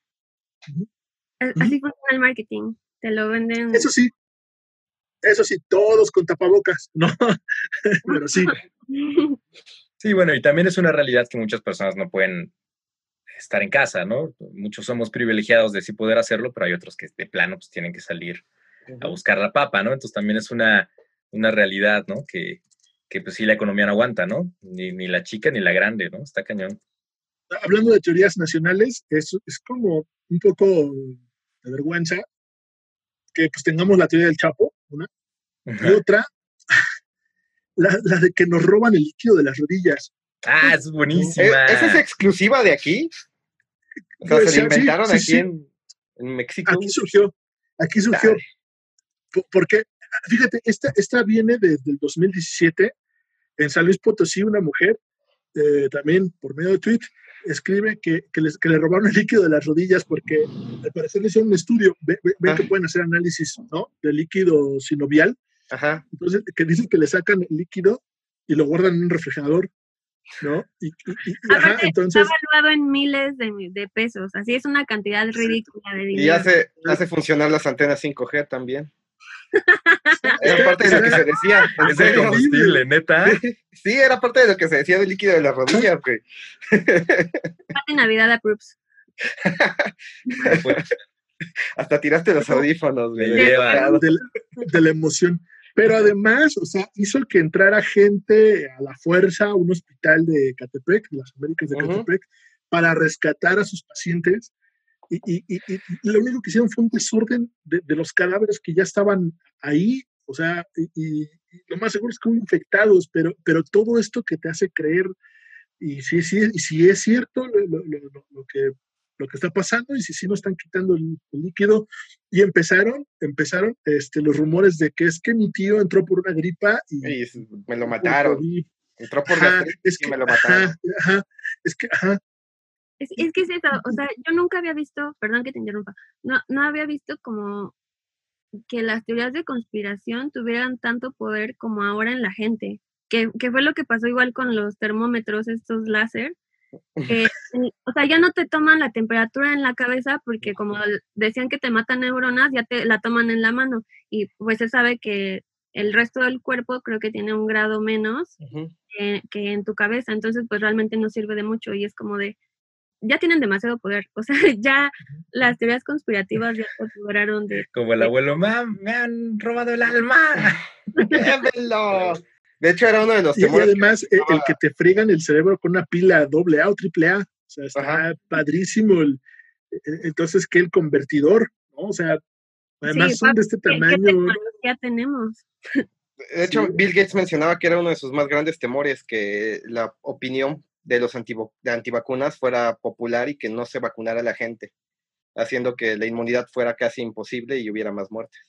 Así funciona el marketing, te lo venden. Eso sí, eso sí, todos con tapabocas, ¿no? Pero sí. Sí, bueno, y también es una realidad que muchas personas no pueden estar en casa, ¿no? Muchos somos privilegiados de sí poder hacerlo, pero hay otros que de plano pues tienen que salir a buscar la papa, ¿no? Entonces también es una, una realidad, ¿no? Que, que pues sí la economía no aguanta, ¿no? Ni, ni la chica ni la grande, ¿no? Está cañón. Hablando de teorías nacionales, es, es como un poco de vergüenza que pues tengamos la teoría del Chapo, una, y otra, la, la, de que nos roban el líquido de las rodillas. Ah, es buenísima. ¿E-, ¿Esa es exclusiva de aquí? O sea, se la inventaron aquí En, en, México. Aquí surgió, aquí surgió. Porque, fíjate, esta, esta viene desde el 2017. En San Luis Potosí, una mujer, eh, también por medio de tweet, escribe que, que, les, que, le robaron el líquido de las rodillas porque al parecer le hicieron un estudio, ven, que pueden hacer análisis ¿no? del líquido sinovial. Ajá. Entonces, que dicen que le sacan el líquido y lo guardan en un refrigerador, ¿no? Y, y, y ajá, entonces... Está evaluado en miles de, de, pesos, así es una cantidad ridícula de dinero. Y hace, hace funcionar las antenas 5G también. Era parte de lo que se decía. Es el combustible, neta. Sí, era parte de lo que se decía del líquido de la rodilla, güey. Parte Navidad approves. Hasta tiraste los audífonos, güey. De, de, la emoción. Pero además, o sea, hizo que entrara gente a la fuerza a un hospital de Catepec, las Américas de Catepec, uh -huh. para rescatar a sus pacientes y, y, y, y, lo único que hicieron fue un desorden de, de, los cadáveres que ya estaban ahí, o sea, y, lo más seguro es que hubo infectados, pero, pero todo esto que te hace creer, y si, si, y si es cierto lo, lo, lo, lo, que, lo que está pasando, y si sí nos están quitando el, el, líquido, y empezaron, empezaron este, los rumores de que es que mi tío entró por una gripa y... me lo mataron. Entró por ajá, es que, y me lo mataron. Ajá, ajá, es que, ajá, es, es, que es eso, o sea, yo nunca había visto, perdón que te interrumpa, no, no había visto como que las teorías de conspiración tuvieran tanto poder como ahora en la gente, que, que fue lo que pasó igual con los termómetros estos láser, que, o sea, ya no te toman la temperatura en la cabeza porque como decían que te matan neuronas, ya te la toman en la mano y pues se sabe que el resto del cuerpo creo que tiene un grado menos uh -huh. que, que en tu cabeza, entonces pues realmente no sirve de mucho y es como de, ya tienen demasiado poder. O sea, ya las teorías conspirativas ya se apoderaron de. Como el abuelo, Mam, me han robado el alma. ¡Llévenlo! De hecho, era uno de los y, temores. Y además, que... el, que te friegan el cerebro con una pila doble A o triple A. O sea, está Ajá. padrísimo. El, entonces, que el convertidor, ¿no? O sea, además sí, son de este tamaño. Ya tenemos. De hecho, sí. Bill Gates mencionaba que era uno de sus más grandes temores, que la opinión de los de antivacunas fuera popular y que no se vacunara la gente, haciendo que la inmunidad fuera casi imposible y hubiera más muertes.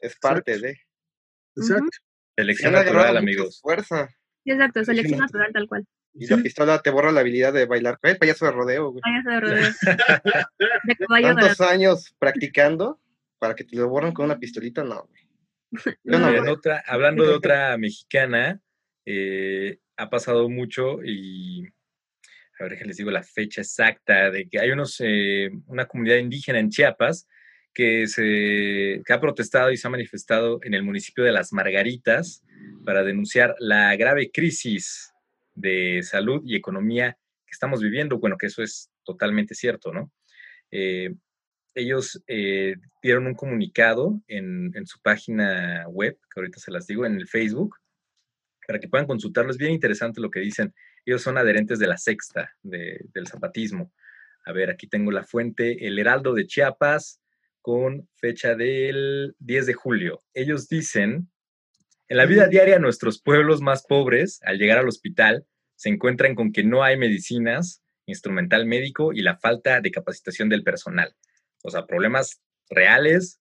Es parte Exacto. de. Exacto. Selección natural, amigos. Fuerza. Exacto, selección natural tal cual. Y sí. la pistola te borra la habilidad de bailar. El payaso de rodeo, güey. Payaso de rodeo. de caballo Tantos de años practicando para que te lo borran con una pistolita, no, güey. No, no, no. Otra, hablando de otra mexicana, eh, ha pasado mucho y a ver, les digo la fecha exacta de que hay unos, eh, una comunidad indígena en Chiapas que, se, que ha protestado y se ha manifestado en el municipio de Las Margaritas para denunciar la grave crisis de salud y economía que estamos viviendo. Bueno, que eso es totalmente cierto, ¿no? Eh, ellos eh, dieron un comunicado en, en, su página web, que ahorita se las digo, en el Facebook, para que puedan consultarlo. Es bien interesante lo que dicen. Ellos son adherentes de la sexta, de, del zapatismo. A ver, aquí tengo la fuente, el Heraldo de Chiapas, con fecha del 10 de julio. Ellos dicen, en la vida diaria nuestros pueblos más pobres, al llegar al hospital, se encuentran con que no hay medicinas, instrumental médico y la falta de capacitación del personal. O sea, problemas reales,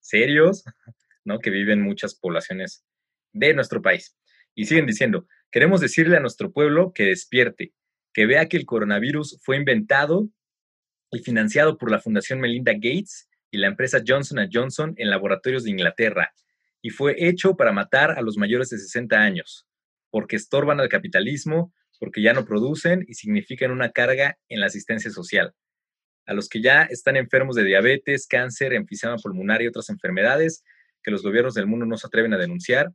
serios, ¿no? Que viven muchas poblaciones de nuestro país. Y siguen diciendo, queremos decirle a nuestro pueblo que despierte, que vea que el coronavirus fue inventado y financiado por la Fundación Melinda Gates y la empresa Johnson Johnson en laboratorios de Inglaterra, y fue hecho para matar a los mayores de 60 años. porque estorban al capitalismo, porque ya no producen y significan una carga en la asistencia social. A los que ya están enfermos de diabetes, cáncer, enfisema pulmonar y otras enfermedades que los gobiernos del mundo no se atreven a denunciar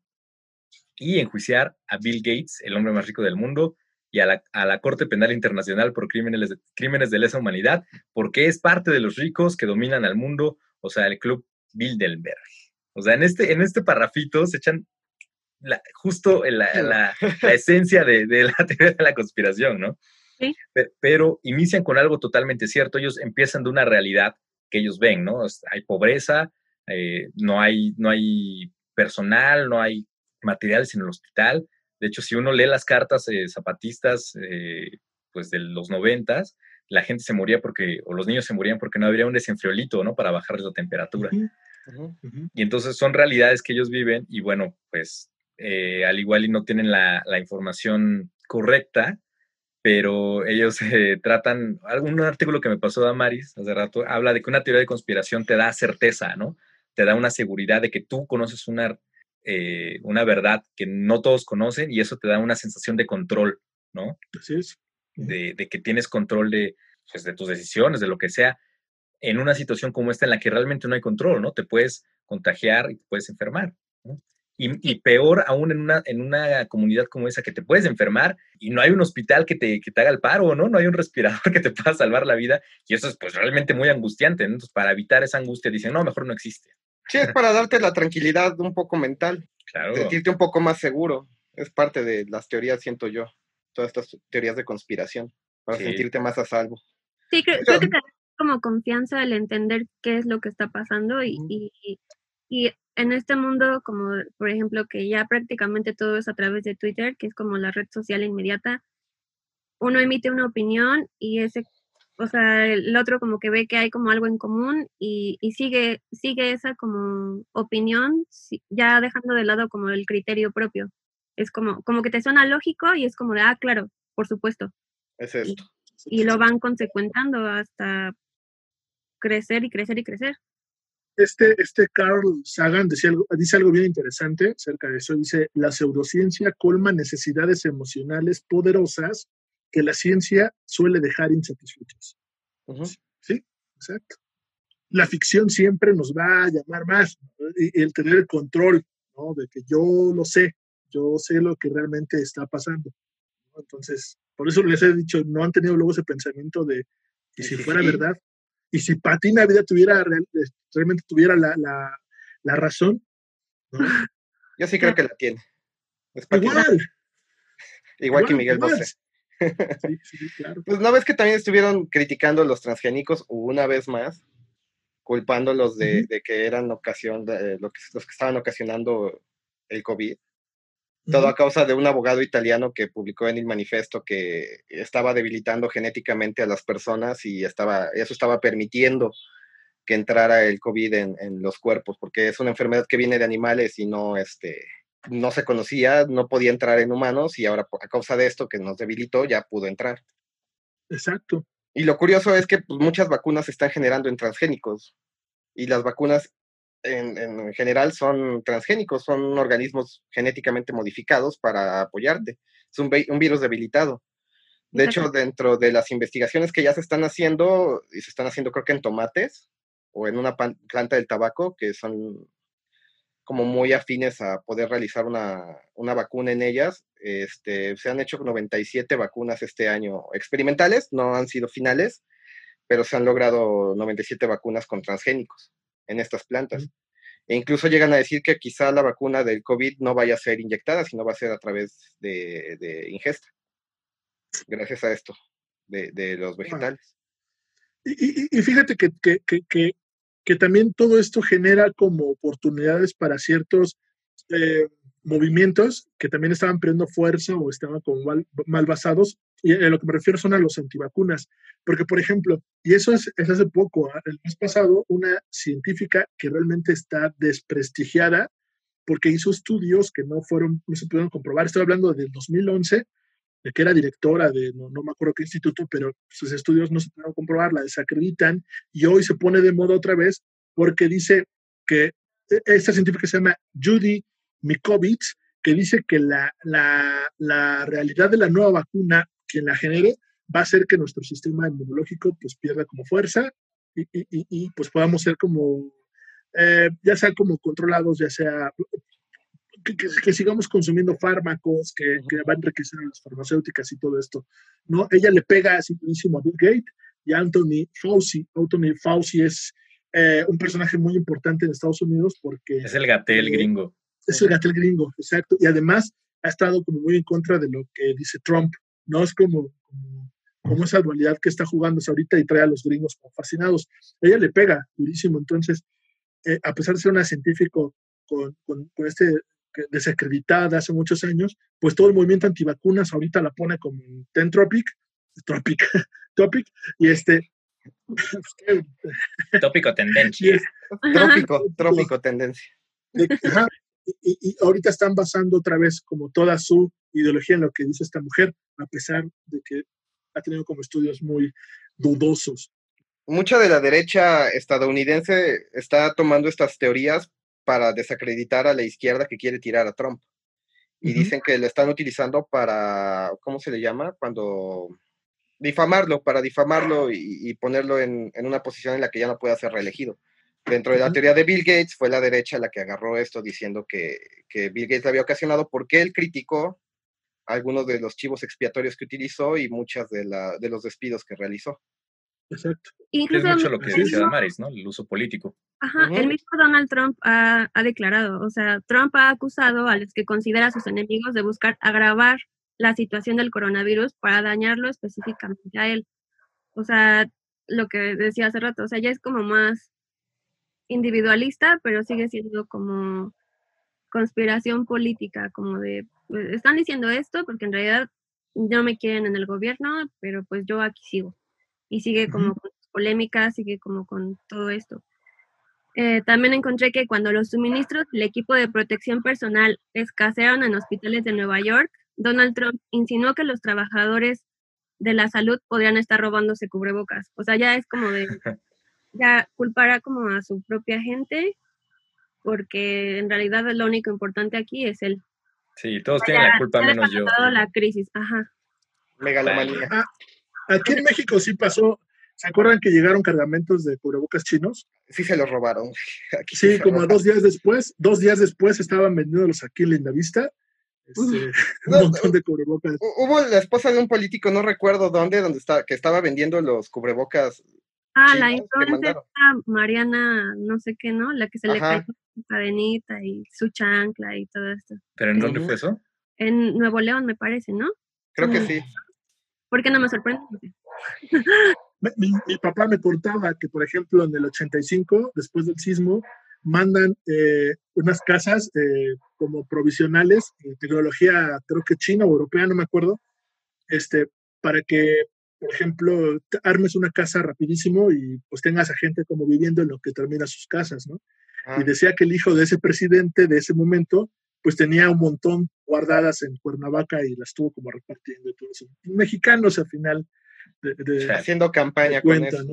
y enjuiciar a Bill Gates, el hombre más rico del mundo, y a la, Corte Penal Internacional por crímenes de, crímenes de lesa humanidad, porque es parte de los ricos que dominan al mundo, o sea, el club Bilderberg. O sea, en este, en este parrafito se echan justo la, esencia de, la teoría de la conspiración, ¿no? Sí. Pero, inician con algo totalmente cierto. Ellos empiezan de una realidad que ellos ven, ¿no? Hay pobreza, eh, no, hay, no hay personal, no hay materiales en el hospital. De hecho, si uno lee las cartas eh, zapatistas, eh, pues de los noventas, la gente se moría porque, o los niños se morían porque no habría un desenfriolito, ¿no? Para bajar la temperatura. Y entonces son realidades que ellos viven y bueno, pues eh, al igual y no tienen la, información correcta, pero ellos tratan, algún artículo que me pasó Damaris hace rato, habla de que una teoría de conspiración te da certeza, ¿no? Te da una seguridad de que tú conoces una, eh, una verdad que no todos conocen y eso te da una sensación de control, ¿no? Así es. De, que tienes control de, pues, de tus decisiones, de lo que sea, en una situación como esta en la que realmente no hay control, ¿no? Te puedes contagiar y te puedes enfermar. ¿no? Y, peor aún en una, en una comunidad como esa que te puedes enfermar y no hay un hospital que te, que te haga el paro, ¿no? No hay un respirador que te pueda salvar la vida y eso es pues realmente muy angustiante, Entonces para evitar esa angustia dicen, no, mejor no existe. Sí, es para darte la tranquilidad un poco mental, claro. sentirte un poco más seguro, es parte de las teorías, siento yo, todas estas teorías de conspiración, para sentirte más a salvo. Sí, creo, que te da como confianza el entender qué es lo que está pasando y, y, y en este mundo, como por ejemplo que ya prácticamente todo es a través de Twitter, que es como la red social inmediata, uno emite una opinión y ese, o sea, el otro como que ve que hay como algo en común y, sigue, sigue esa como opinión, ya dejando de lado como el criterio propio. Es como, como que te suena lógico y es como de, ah, claro, por supuesto. Es esto. y lo van consecuentando hasta crecer y crecer y crecer este, este Carl Sagan dice algo, dice algo bien interesante acerca de eso. Dice, la pseudociencia colma necesidades emocionales poderosas que la ciencia suele dejar insatisfechas. Sí, exacto. La ficción siempre nos va a llamar más, y, el tener el control, ¿no? De que yo lo sé, yo sé lo que realmente está pasando. Entonces, por eso les he dicho, no han tenido luego ese pensamiento de, y si fuera verdad, y si Pati Navidad tuviera realmente tuviera la, la, razón, Yo sí creo que la tiene. igual. igual. que Miguel Bosé. Sí, sí, claro. Pues no ves que también estuvieron criticando a los transgénicos una vez más, culpándolos de, de que eran ocasión, de, lo que, los que estaban ocasionando el COVID. Todo a causa de un abogado italiano que publicó en el manifiesto que estaba debilitando genéticamente a las personas y estaba, eso estaba permitiendo que entrara el COVID en, los cuerpos, porque es una enfermedad que viene de animales y no, este, no se conocía, no podía entrar en humanos y ahora a causa de esto que nos debilitó ya pudo entrar. Exacto. Y lo curioso es que pues, muchas vacunas se están generando en transgénicos y las vacunas en, general son transgénicos, son organismos genéticamente modificados para apoyarte. Es un, virus debilitado. De hecho, dentro de las investigaciones que ya se están haciendo, y se están haciendo creo que en tomates o en una planta del tabaco, que son como muy afines a poder realizar una, una vacuna en ellas, este, se han hecho 97 vacunas este año experimentales, no han sido finales, pero se han logrado 97 vacunas con transgénicos en estas plantas. E incluso llegan a decir que quizá la vacuna del COVID no vaya a ser inyectada, sino va a ser a través de, ingesta, gracias a esto, de, los vegetales. Y, fíjate que, que, también todo esto genera como oportunidades para ciertos eh, movimientos que también estaban perdiendo fuerza o estaban como mal, basados. Y a lo que me refiero son a los antivacunas. Porque, por ejemplo, y eso es, hace poco, ¿ah? el mes pasado, una científica que realmente está desprestigiada porque hizo estudios que no fueron, no se pudieron comprobar. Estoy hablando del 2011, de que era directora de, no, me acuerdo qué instituto, pero sus estudios no se pudieron comprobar, la desacreditan y hoy se pone de moda otra vez porque dice que e, esta científica se llama Judy Mikovits, que dice que la, la, realidad de la nueva vacuna, quien la genere, va a hacer que nuestro sistema inmunológico pues pierda como fuerza y, y, y, pues podamos ser como, eh, ya sea como controlados, ya sea que, sigamos consumiendo fármacos que, que, van a enriquecer a las farmacéuticas y todo esto. ¿no? Ella le pega así a Bill Gates y Anthony Fauci. Anthony Fauci es eh, un personaje muy importante en Estados Unidos porque... Es el gatel eh, gringo. Es el gatel gringo, exacto. Y además ha estado como muy en contra de lo que dice Trump. No es como, como, esa dualidad que está jugando ahorita y trae a los gringos como fascinados. Ella le pega durísimo. Entonces, eh, a pesar de ser una científico con, con, con este desacreditada hace muchos años, pues todo el movimiento antivacunas ahorita la pone como ten tropic, tropic, topic, y este... Tópico tendencia. Trópico, trópico tendencia. y, y, ahorita están basando otra vez como toda su ideología en lo que dice esta mujer, a pesar de que ha tenido como estudios muy dudosos. Mucha de la derecha estadounidense está tomando estas teorías para desacreditar a la izquierda que quiere tirar a Trump. Y dicen que lo están utilizando para, ¿cómo se le llama? Cuando difamarlo, para difamarlo y, ponerlo en, una posición en la que ya no pueda ser reelegido. Dentro de la teoría de Bill Gates fue la derecha la que agarró esto diciendo que, que Bill Gates lo había ocasionado porque él criticó algunos de los chivos expiatorios que utilizó y muchas de, la, de los despidos que realizó. Exacto. es mucho lo que decía Damaris, ¿no? El uso político. Ajá, el mismo Donald Trump ha, declarado, o sea, Trump ha acusado a los que considera sus enemigos de buscar agravar la situación del coronavirus para dañarlo específicamente a él. O sea, lo que decía hace rato, o sea, ya es como más individualista, pero sigue siendo como conspiración política, como de, pues, están diciendo esto porque en realidad no me quieren en el gobierno, pero pues yo aquí sigo y sigue como con polémicas, sigue como con todo esto. Eh, también encontré que cuando los suministros del equipo de protección personal escasearon en hospitales de Nueva York, Donald Trump insinuó que los trabajadores de la salud podrían estar robándose cubrebocas. O sea, ya es como de, ya culpará como a su propia gente, porque en realidad lo único importante aquí es él. Sí, todos tienen la culpa menos yo. la crisis, ajá. Megalomanía. Ah, Aquí en México sí pasó. ¿Se acuerdan que llegaron cargamentos de cubrebocas chinos? Sí, se los robaron. sí, como dos días después, dos días después estaban vendiéndolos aquí en Lindavista. Este, un montón de cubrebocas. Hubo la esposa de un político, no recuerdo dónde, donde está, que estaba vendiendo los cubrebocas. Ah, la influencer Mariana, no sé qué, ¿no? La que se le cae su cadenita y su chancla y todo esto. ¿Pero en dónde fue eso? En Nuevo León, me parece, ¿no? Creo que sí. ¿Por qué no me sorprende? mi, papá me contaba que, por ejemplo, en el 85, después del sismo, mandan eh, unas casas eh, como provisionales, tecnología creo que china o europea, no me acuerdo, este, para que, por ejemplo, armes una casa rapidísimo y pues tengas a gente como viviendo en lo que termina sus casas, ¿no? Y ah. decía que el hijo de ese presidente de ese momento pues tenía un montón guardadas en Cuernavaca y las estuvo como repartiendo y todo eso. Mexicanos al final. De, Haciendo campaña con eso.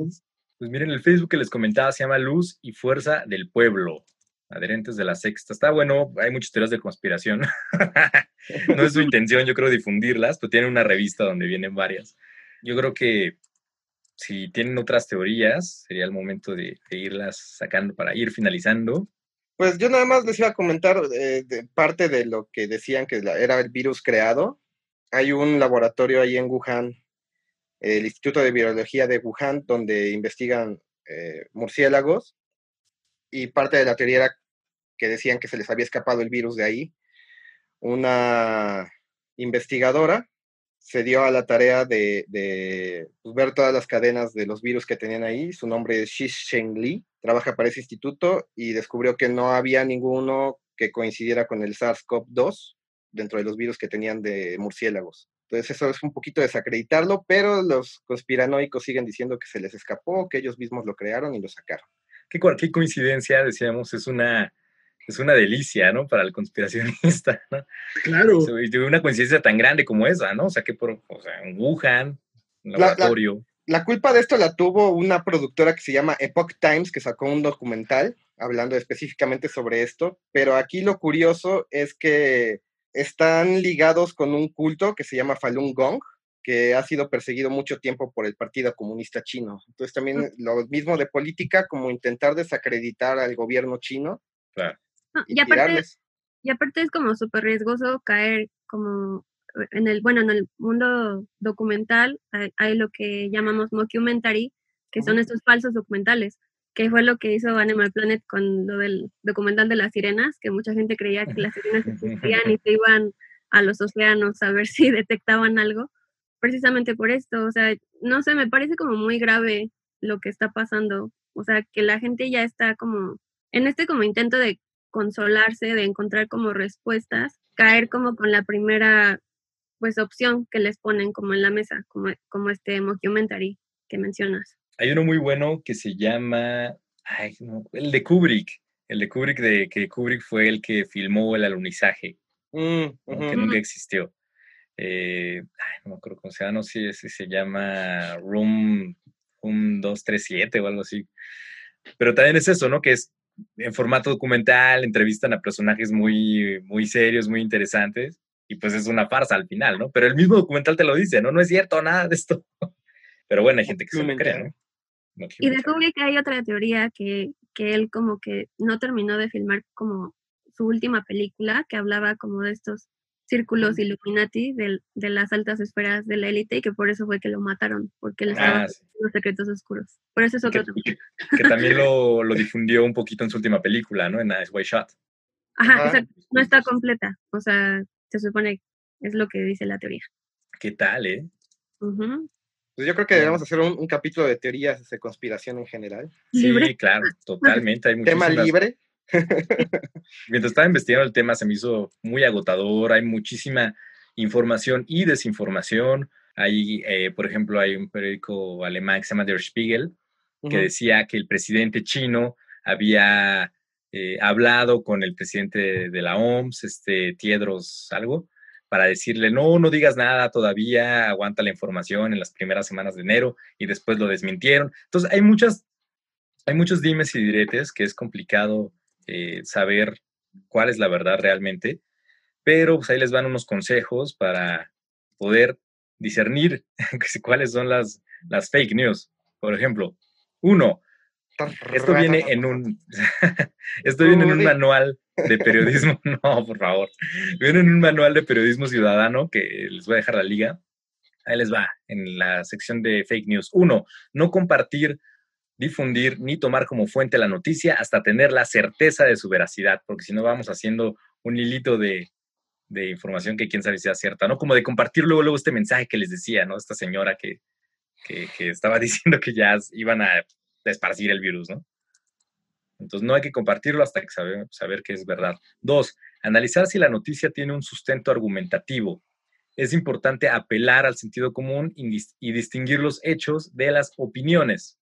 Pues miren, el Facebook que les comentaba se llama Luz y Fuerza del Pueblo, adherentes de la sexta. Está bueno, hay muchas teorías de conspiración. no es su intención, yo creo, difundirlas, pero tiene una revista donde vienen varias. Yo creo que si tienen otras teorías, sería el momento de irlas sacando para ir finalizando. Pues yo nada más les iba a comentar eh, de parte de lo que decían que era el virus creado. Hay un laboratorio ahí en Wuhan, el Instituto de Virología de Wuhan, donde investigan eh, murciélagos y parte de la teoría era que decían que se les había escapado el virus de ahí. Una investigadora se dio a la tarea de, pues, ver todas las cadenas de los virus que tenían ahí. Su nombre es Shi Sheng Li, trabaja para ese instituto y descubrió que no había ninguno que coincidiera con el SARS-CoV-2 dentro de los virus que tenían de murciélagos. Entonces eso es un poquito desacreditarlo, pero los conspiranoicos siguen diciendo que se les escapó, que ellos mismos lo crearon y lo sacaron. Qué, qué coincidencia, decíamos, es una es una delicia, ¿no? Para el conspiracionista, ¿no? Claro. una coincidencia tan grande como esa, ¿no? O sea, que por, o sea, en Wuhan, un laboratorio. La, culpa de esto la tuvo una productora que se llama Epoch Times, que sacó un documental hablando específicamente sobre esto, pero aquí lo curioso es que están ligados con un culto que se llama Falun Gong, que ha sido perseguido mucho tiempo por el Partido Comunista Chino. Entonces también lo mismo de política, como intentar desacreditar al gobierno chino. Claro. y, aparte, y aparte es como súper riesgoso caer como en el, bueno, en el mundo documental hay, lo que llamamos mockumentary, que son estos falsos documentales, que fue lo que hizo Animal Planet con lo del documental de las sirenas, que mucha gente creía que las sirenas existían y se iban a los océanos a ver si detectaban algo, precisamente por esto, o sea, no sé, me parece como muy grave lo que está pasando, o sea, que la gente ya está como en este como intento de consolarse, de encontrar como respuestas, caer como con la primera pues opción que les ponen como en la mesa, como, como este mockumentary que mencionas. Hay uno muy bueno que se llama, el de Kubrick, el de Kubrick, de que Kubrick fue el que filmó el alunizaje, mm, que nunca existió. Eh, no me acuerdo cómo se llama, no sé si se llama Room, Room 237 o algo así. Pero también es eso, ¿no? Que es en formato documental, entrevistan a personajes muy, muy serios, muy interesantes, y pues es una farsa al final, ¿no? Pero el mismo documental te lo dice, ¿no? No es cierto nada de esto. Pero bueno, hay gente que se lo cree, ¿no? Y descubrí que hay otra teoría que, que él como que no terminó de filmar como su última película, que hablaba como de estos círculos Illuminati de, de, las altas esferas de la élite y que por eso fue que lo mataron, porque él estaba ah, los secretos oscuros. Por eso es otro que, que, también lo, lo, difundió un poquito en su última película, ¿no? En Nice Way Shot. Ajá, ah, no está completa. O sea, se supone es lo que dice la teoría. ¿Qué tal, eh? Pues yo creo que debemos hacer un, capítulo de teorías de conspiración en general. Sí, claro, totalmente. Hay Tema libre. Mientras estaba investigando el tema se me hizo muy agotador, hay muchísima información y desinformación. Hay, eh, por ejemplo, hay un periódico alemán que se llama Der Spiegel, que decía que el presidente chino había eh, hablado con el presidente de la OMS, este Tiedros algo, para decirle, no, no digas nada todavía, aguanta la información en las primeras semanas de enero y después lo desmintieron. Entonces, hay muchas, hay muchos dimes y diretes que es complicado eh, saber cuál es la verdad realmente, pero pues ahí les van unos consejos para poder discernir cuáles son las, las fake news. Por ejemplo, uno, esto viene en un, esto viene en un manual de periodismo, no, por favor, viene en un manual de periodismo ciudadano que les voy a dejar la liga. Ahí les va, en la sección de fake news. Uno, no compartir, difundir ni tomar como fuente la noticia hasta tener la certeza de su veracidad, porque si no vamos haciendo un hilito de, de información que quién sabe si sea cierta, ¿no? Como de compartir luego, luego este mensaje que les decía, ¿no? Esta señora que, que, que estaba diciendo que ya iban a esparcir el virus, ¿no? Entonces no hay que compartirlo hasta que saber, saber que es verdad. Dos, analizar si la noticia tiene un sustento argumentativo. Es importante apelar al sentido común y, distinguir los hechos de las opiniones.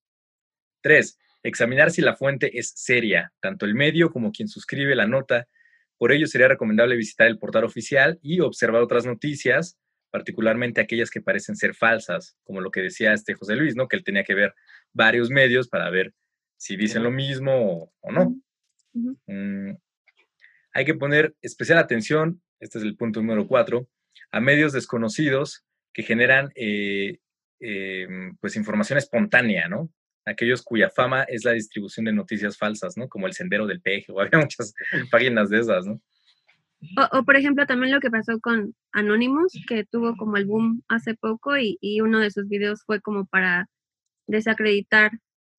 Tres, examinar si la fuente es seria, tanto el medio como quien suscribe la nota. Por ello sería recomendable visitar el portal oficial y observar otras noticias, particularmente aquellas que parecen ser falsas, como lo que decía este José Luis, ¿no? Que él tenía que ver varios medios para ver si dicen lo mismo o, no. Mm, hay que poner especial atención, este es el punto número cuatro, a medios desconocidos que generan eh, em, pues información espontánea, ¿no? Aquellos cuya fama es la distribución de noticias falsas, ¿no? Como el Sendero del Peje, o había muchas páginas de esas, ¿no? O, por ejemplo, también lo que pasó con Anonymous, que tuvo como el boom hace poco y, y uno de sus videos fue como para desacreditar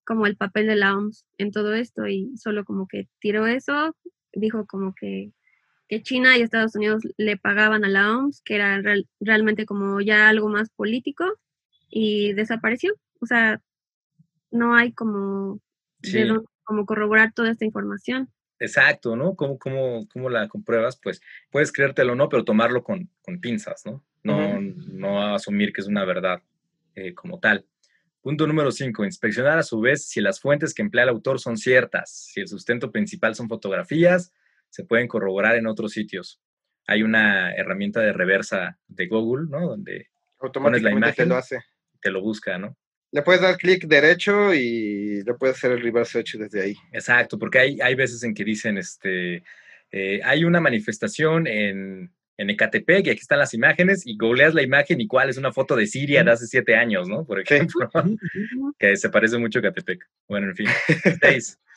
como el papel de la OMS en todo esto y solo como que tiró eso, dijo como que, que China y Estados Unidos le pagaban a la OMS, que era realmente como ya algo más político y desapareció. O sea, no hay como, como corroborar toda esta información. Exacto, ¿no? ¿Cómo, cómo, cómo la compruebas? Pues puedes creértelo o no, pero tomarlo con, con pinzas, ¿no? No, no asumir que es una verdad eh, como tal. Punto número 5. Inspeccionar a su vez si las fuentes que emplea el autor son ciertas. Si el sustento principal son fotografías, se pueden corroborar en otros sitios. Hay una herramienta de reversa de Google, ¿no? Donde pones la imagen, te lo hace. Te lo busca, ¿no? Le puedes dar clic derecho y le puedes hacer el reverse search desde ahí. Exacto, porque hay, hay veces en que dicen, este, eh, hay una manifestación en en Ecatepec y aquí están las imágenes y googleas la imagen y cuál es una foto de Siria de hace siete años, ¿no? Por ejemplo, que se parece mucho a Ecatepec. Bueno, en fin. Seis.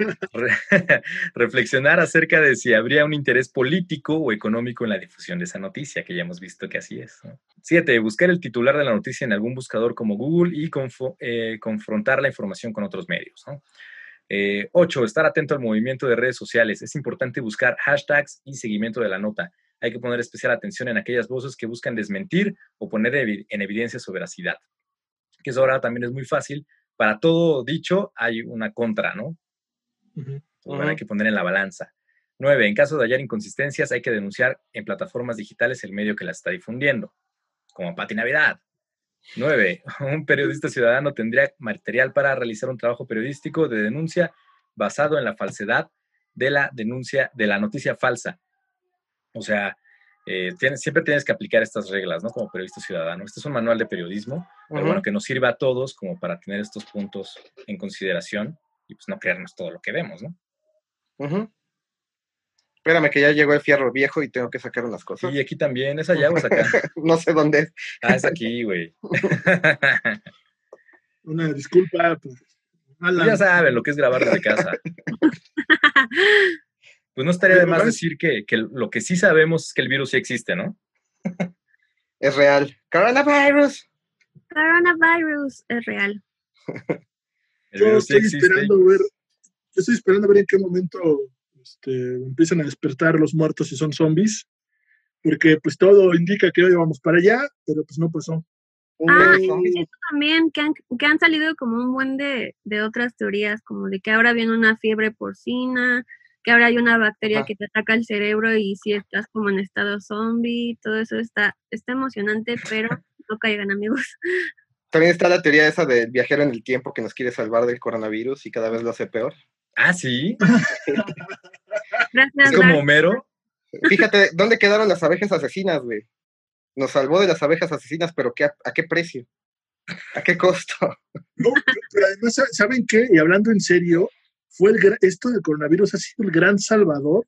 reflexionar acerca de si habría un interés político o económico en la difusión de esa noticia, que ya hemos visto que así es. Siete, buscar el titular de la noticia en algún buscador como Google y eh, confrontar la información con otros medios. Eh, ocho, estar atento al movimiento de redes sociales. Es importante buscar hashtags y seguimiento de la nota. Hay que poner especial atención en aquellas voces que buscan desmentir o poner en evidencia su veracidad. Que eso ahora también es muy fácil. Para todo dicho hay una contra, ¿no? hay que poner en la balanza. Nueve, en caso de hallar inconsistencias, hay que denunciar en plataformas digitales el medio que las está difundiendo, como Pati Navidad. Nueve, un periodista ciudadano tendría material para realizar un trabajo periodístico de denuncia basado en la falsedad de la denuncia, de la noticia falsa. O sea, eh, siempre tienes que aplicar estas reglas, ¿no? Como periodista ciudadano. Este es un manual de periodismo, pero bueno, que nos sirva a todos como para tener estos puntos en consideración y pues no creernos todo lo que vemos, ¿no? Espérame que ya llegó el fierro viejo y tengo que sacar unas cosas. Y aquí también, ¿es allá o es acá? no sé dónde es. Ah, es aquí, güey. Una disculpa. Pues, ya saben lo que es grabar desde casa. Pues no estaría de más decir que, que, lo que sí sabemos es que el virus sí existe, ¿no? Es real. Coronavirus. Coronavirus es real. yo estoy esperando ver, yo estoy esperando ver en qué momento este, empiezan a despertar los muertos y son zombies, porque pues todo indica que hoy vamos para allá, pero pues no pasó. Ah, también que han, que han salido como un buen de, de, otras teorías, como de que ahora viene una fiebre porcina, que ahora hay una bacteria que te ataca el cerebro y si estás como en estado zombie, todo eso está, está emocionante, pero no caigan amigos. También está la teoría esa del viajero en el tiempo que nos quiere salvar del coronavirus y cada vez lo hace peor. Ah, sí. es como Homero. Fíjate, ¿dónde quedaron las abejas asesinas, güey? Nos salvó de las abejas asesinas, pero ¿qué, ¿a qué precio? ¿A qué costo? No, pero además, ¿saben qué? Y hablando en serio, fue el, esto del coronavirus ha sido el gran salvador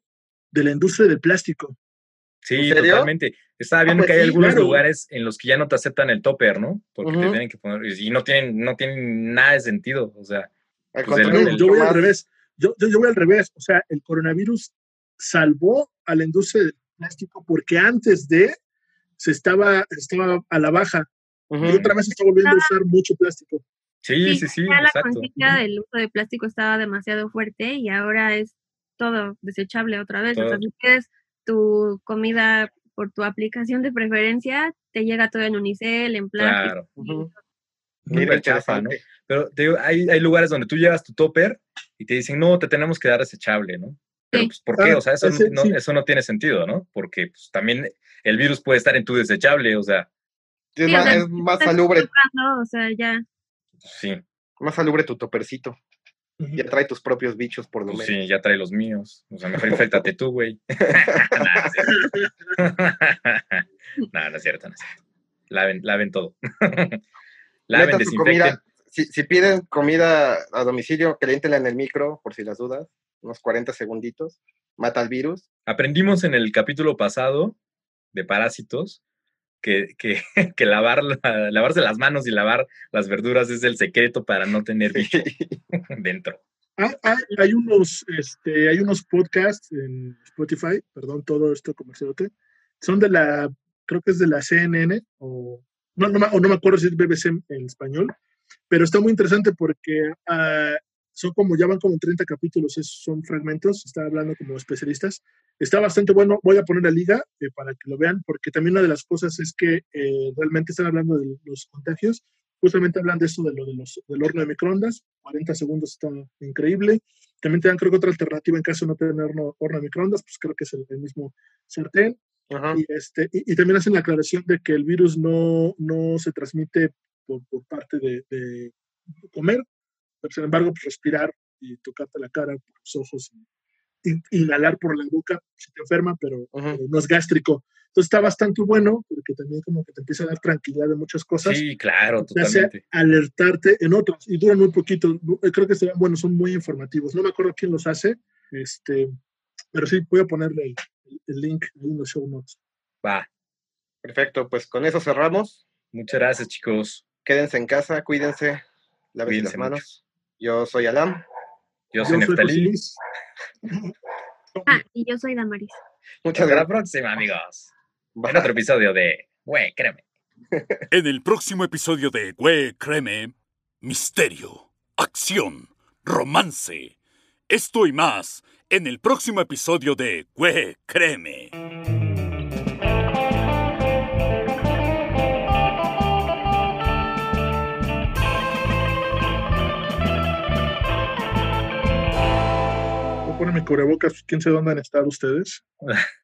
de la industria del plástico. Sí, totalmente. Estaba ah, viendo pues que hay algunos lugares en los que ya no te aceptan el topper, ¿no? Porque te tienen que poner, y no tienen, no tienen nada de sentido, o sea. Pues yo voy al revés, yo, yo, voy al revés, o sea, el coronavirus salvó a la industria del plástico porque antes de se estaba, estaba a la baja y otra vez se está volviendo a usar mucho plástico. Sí, sí, sí. la conciencia del uso de plástico estaba demasiado fuerte y ahora es todo desechable otra vez. O sea, si quieres tu comida por tu aplicación de preferencia, te llega todo en unicel, en plástico. Claro. Muy chafa, ¿no? Pero te digo, hay, hay, lugares donde tú llevas tu topper y te dicen, no, te tenemos que dar desechable, ¿no? Pero, pues, ¿por qué? O sea, eso, no, eso no tiene sentido, ¿no? Porque pues, también el virus puede estar en tu desechable, o sea. es, más, salubre. O sea, ya. Sí. Más salubre tu topercito. Ya trae tus propios bichos, por lo pues menos. Sí, ya trae los míos. O sea, mejor infectate tú, güey. no, no es cierto, no es cierto. Laven, laven todo. laven, desinfecten. Si, si, piden comida a domicilio, caliéntela en el micro, por si las dudas. Unos 40 segunditos. Mata el virus. Aprendimos en el capítulo pasado de parásitos que, que, que lavar, lavarse las manos y lavar las verduras es el secreto para no tener bicho dentro. Ah, ah, hay, unos, este, hay unos podcasts en Spotify, perdón, todo esto comercialote, son de la, creo que es de la CNN, o no, no, o no me acuerdo si es BBC en, español, pero está muy interesante porque uh, son como, ya van como 30 capítulos, son fragmentos, está hablando como especialistas. Está bastante bueno, voy a poner la liga eh, para que lo vean, porque también una de las cosas es que eh, realmente están hablando de los contagios, justamente hablan de esto de lo de los, del horno de microondas, 40 segundos está increíble. También te dan creo que otra alternativa en caso de no tener horno, horno de microondas, pues creo que es el, mismo sartén. Y, este, y, también hacen la aclaración de que el virus no, no se transmite por, por parte de, de comer, pero sin embargo, pues, respirar y tocarte la cara por los ojos y, inhalar por la boca si te enferma, pero, no es gástrico. Entonces está bastante bueno porque también como que te empieza a dar tranquilidad de muchas cosas. Sí, claro, totalmente. alertarte en otros y duran muy poquito. Creo que serán, bueno, son muy informativos. No me acuerdo quién los hace, este, pero sí, voy a ponerle el, link en los show notes. Va. Perfecto, pues con eso cerramos. Muchas gracias, chicos. Quédense en casa, cuídense, lávense las manos. Yo soy Alam. Yo soy Neftalí. Ah, y yo soy Damaris. Muchas Hasta la gracias. próxima, amigos. En Bye. otro episodio de Güey, créeme. En el próximo episodio de Güey, créeme, misterio, acción, romance. Esto y más en el próximo episodio de Güey, créeme. Cubrebocas. ¿Quién sabe dónde han estado ustedes?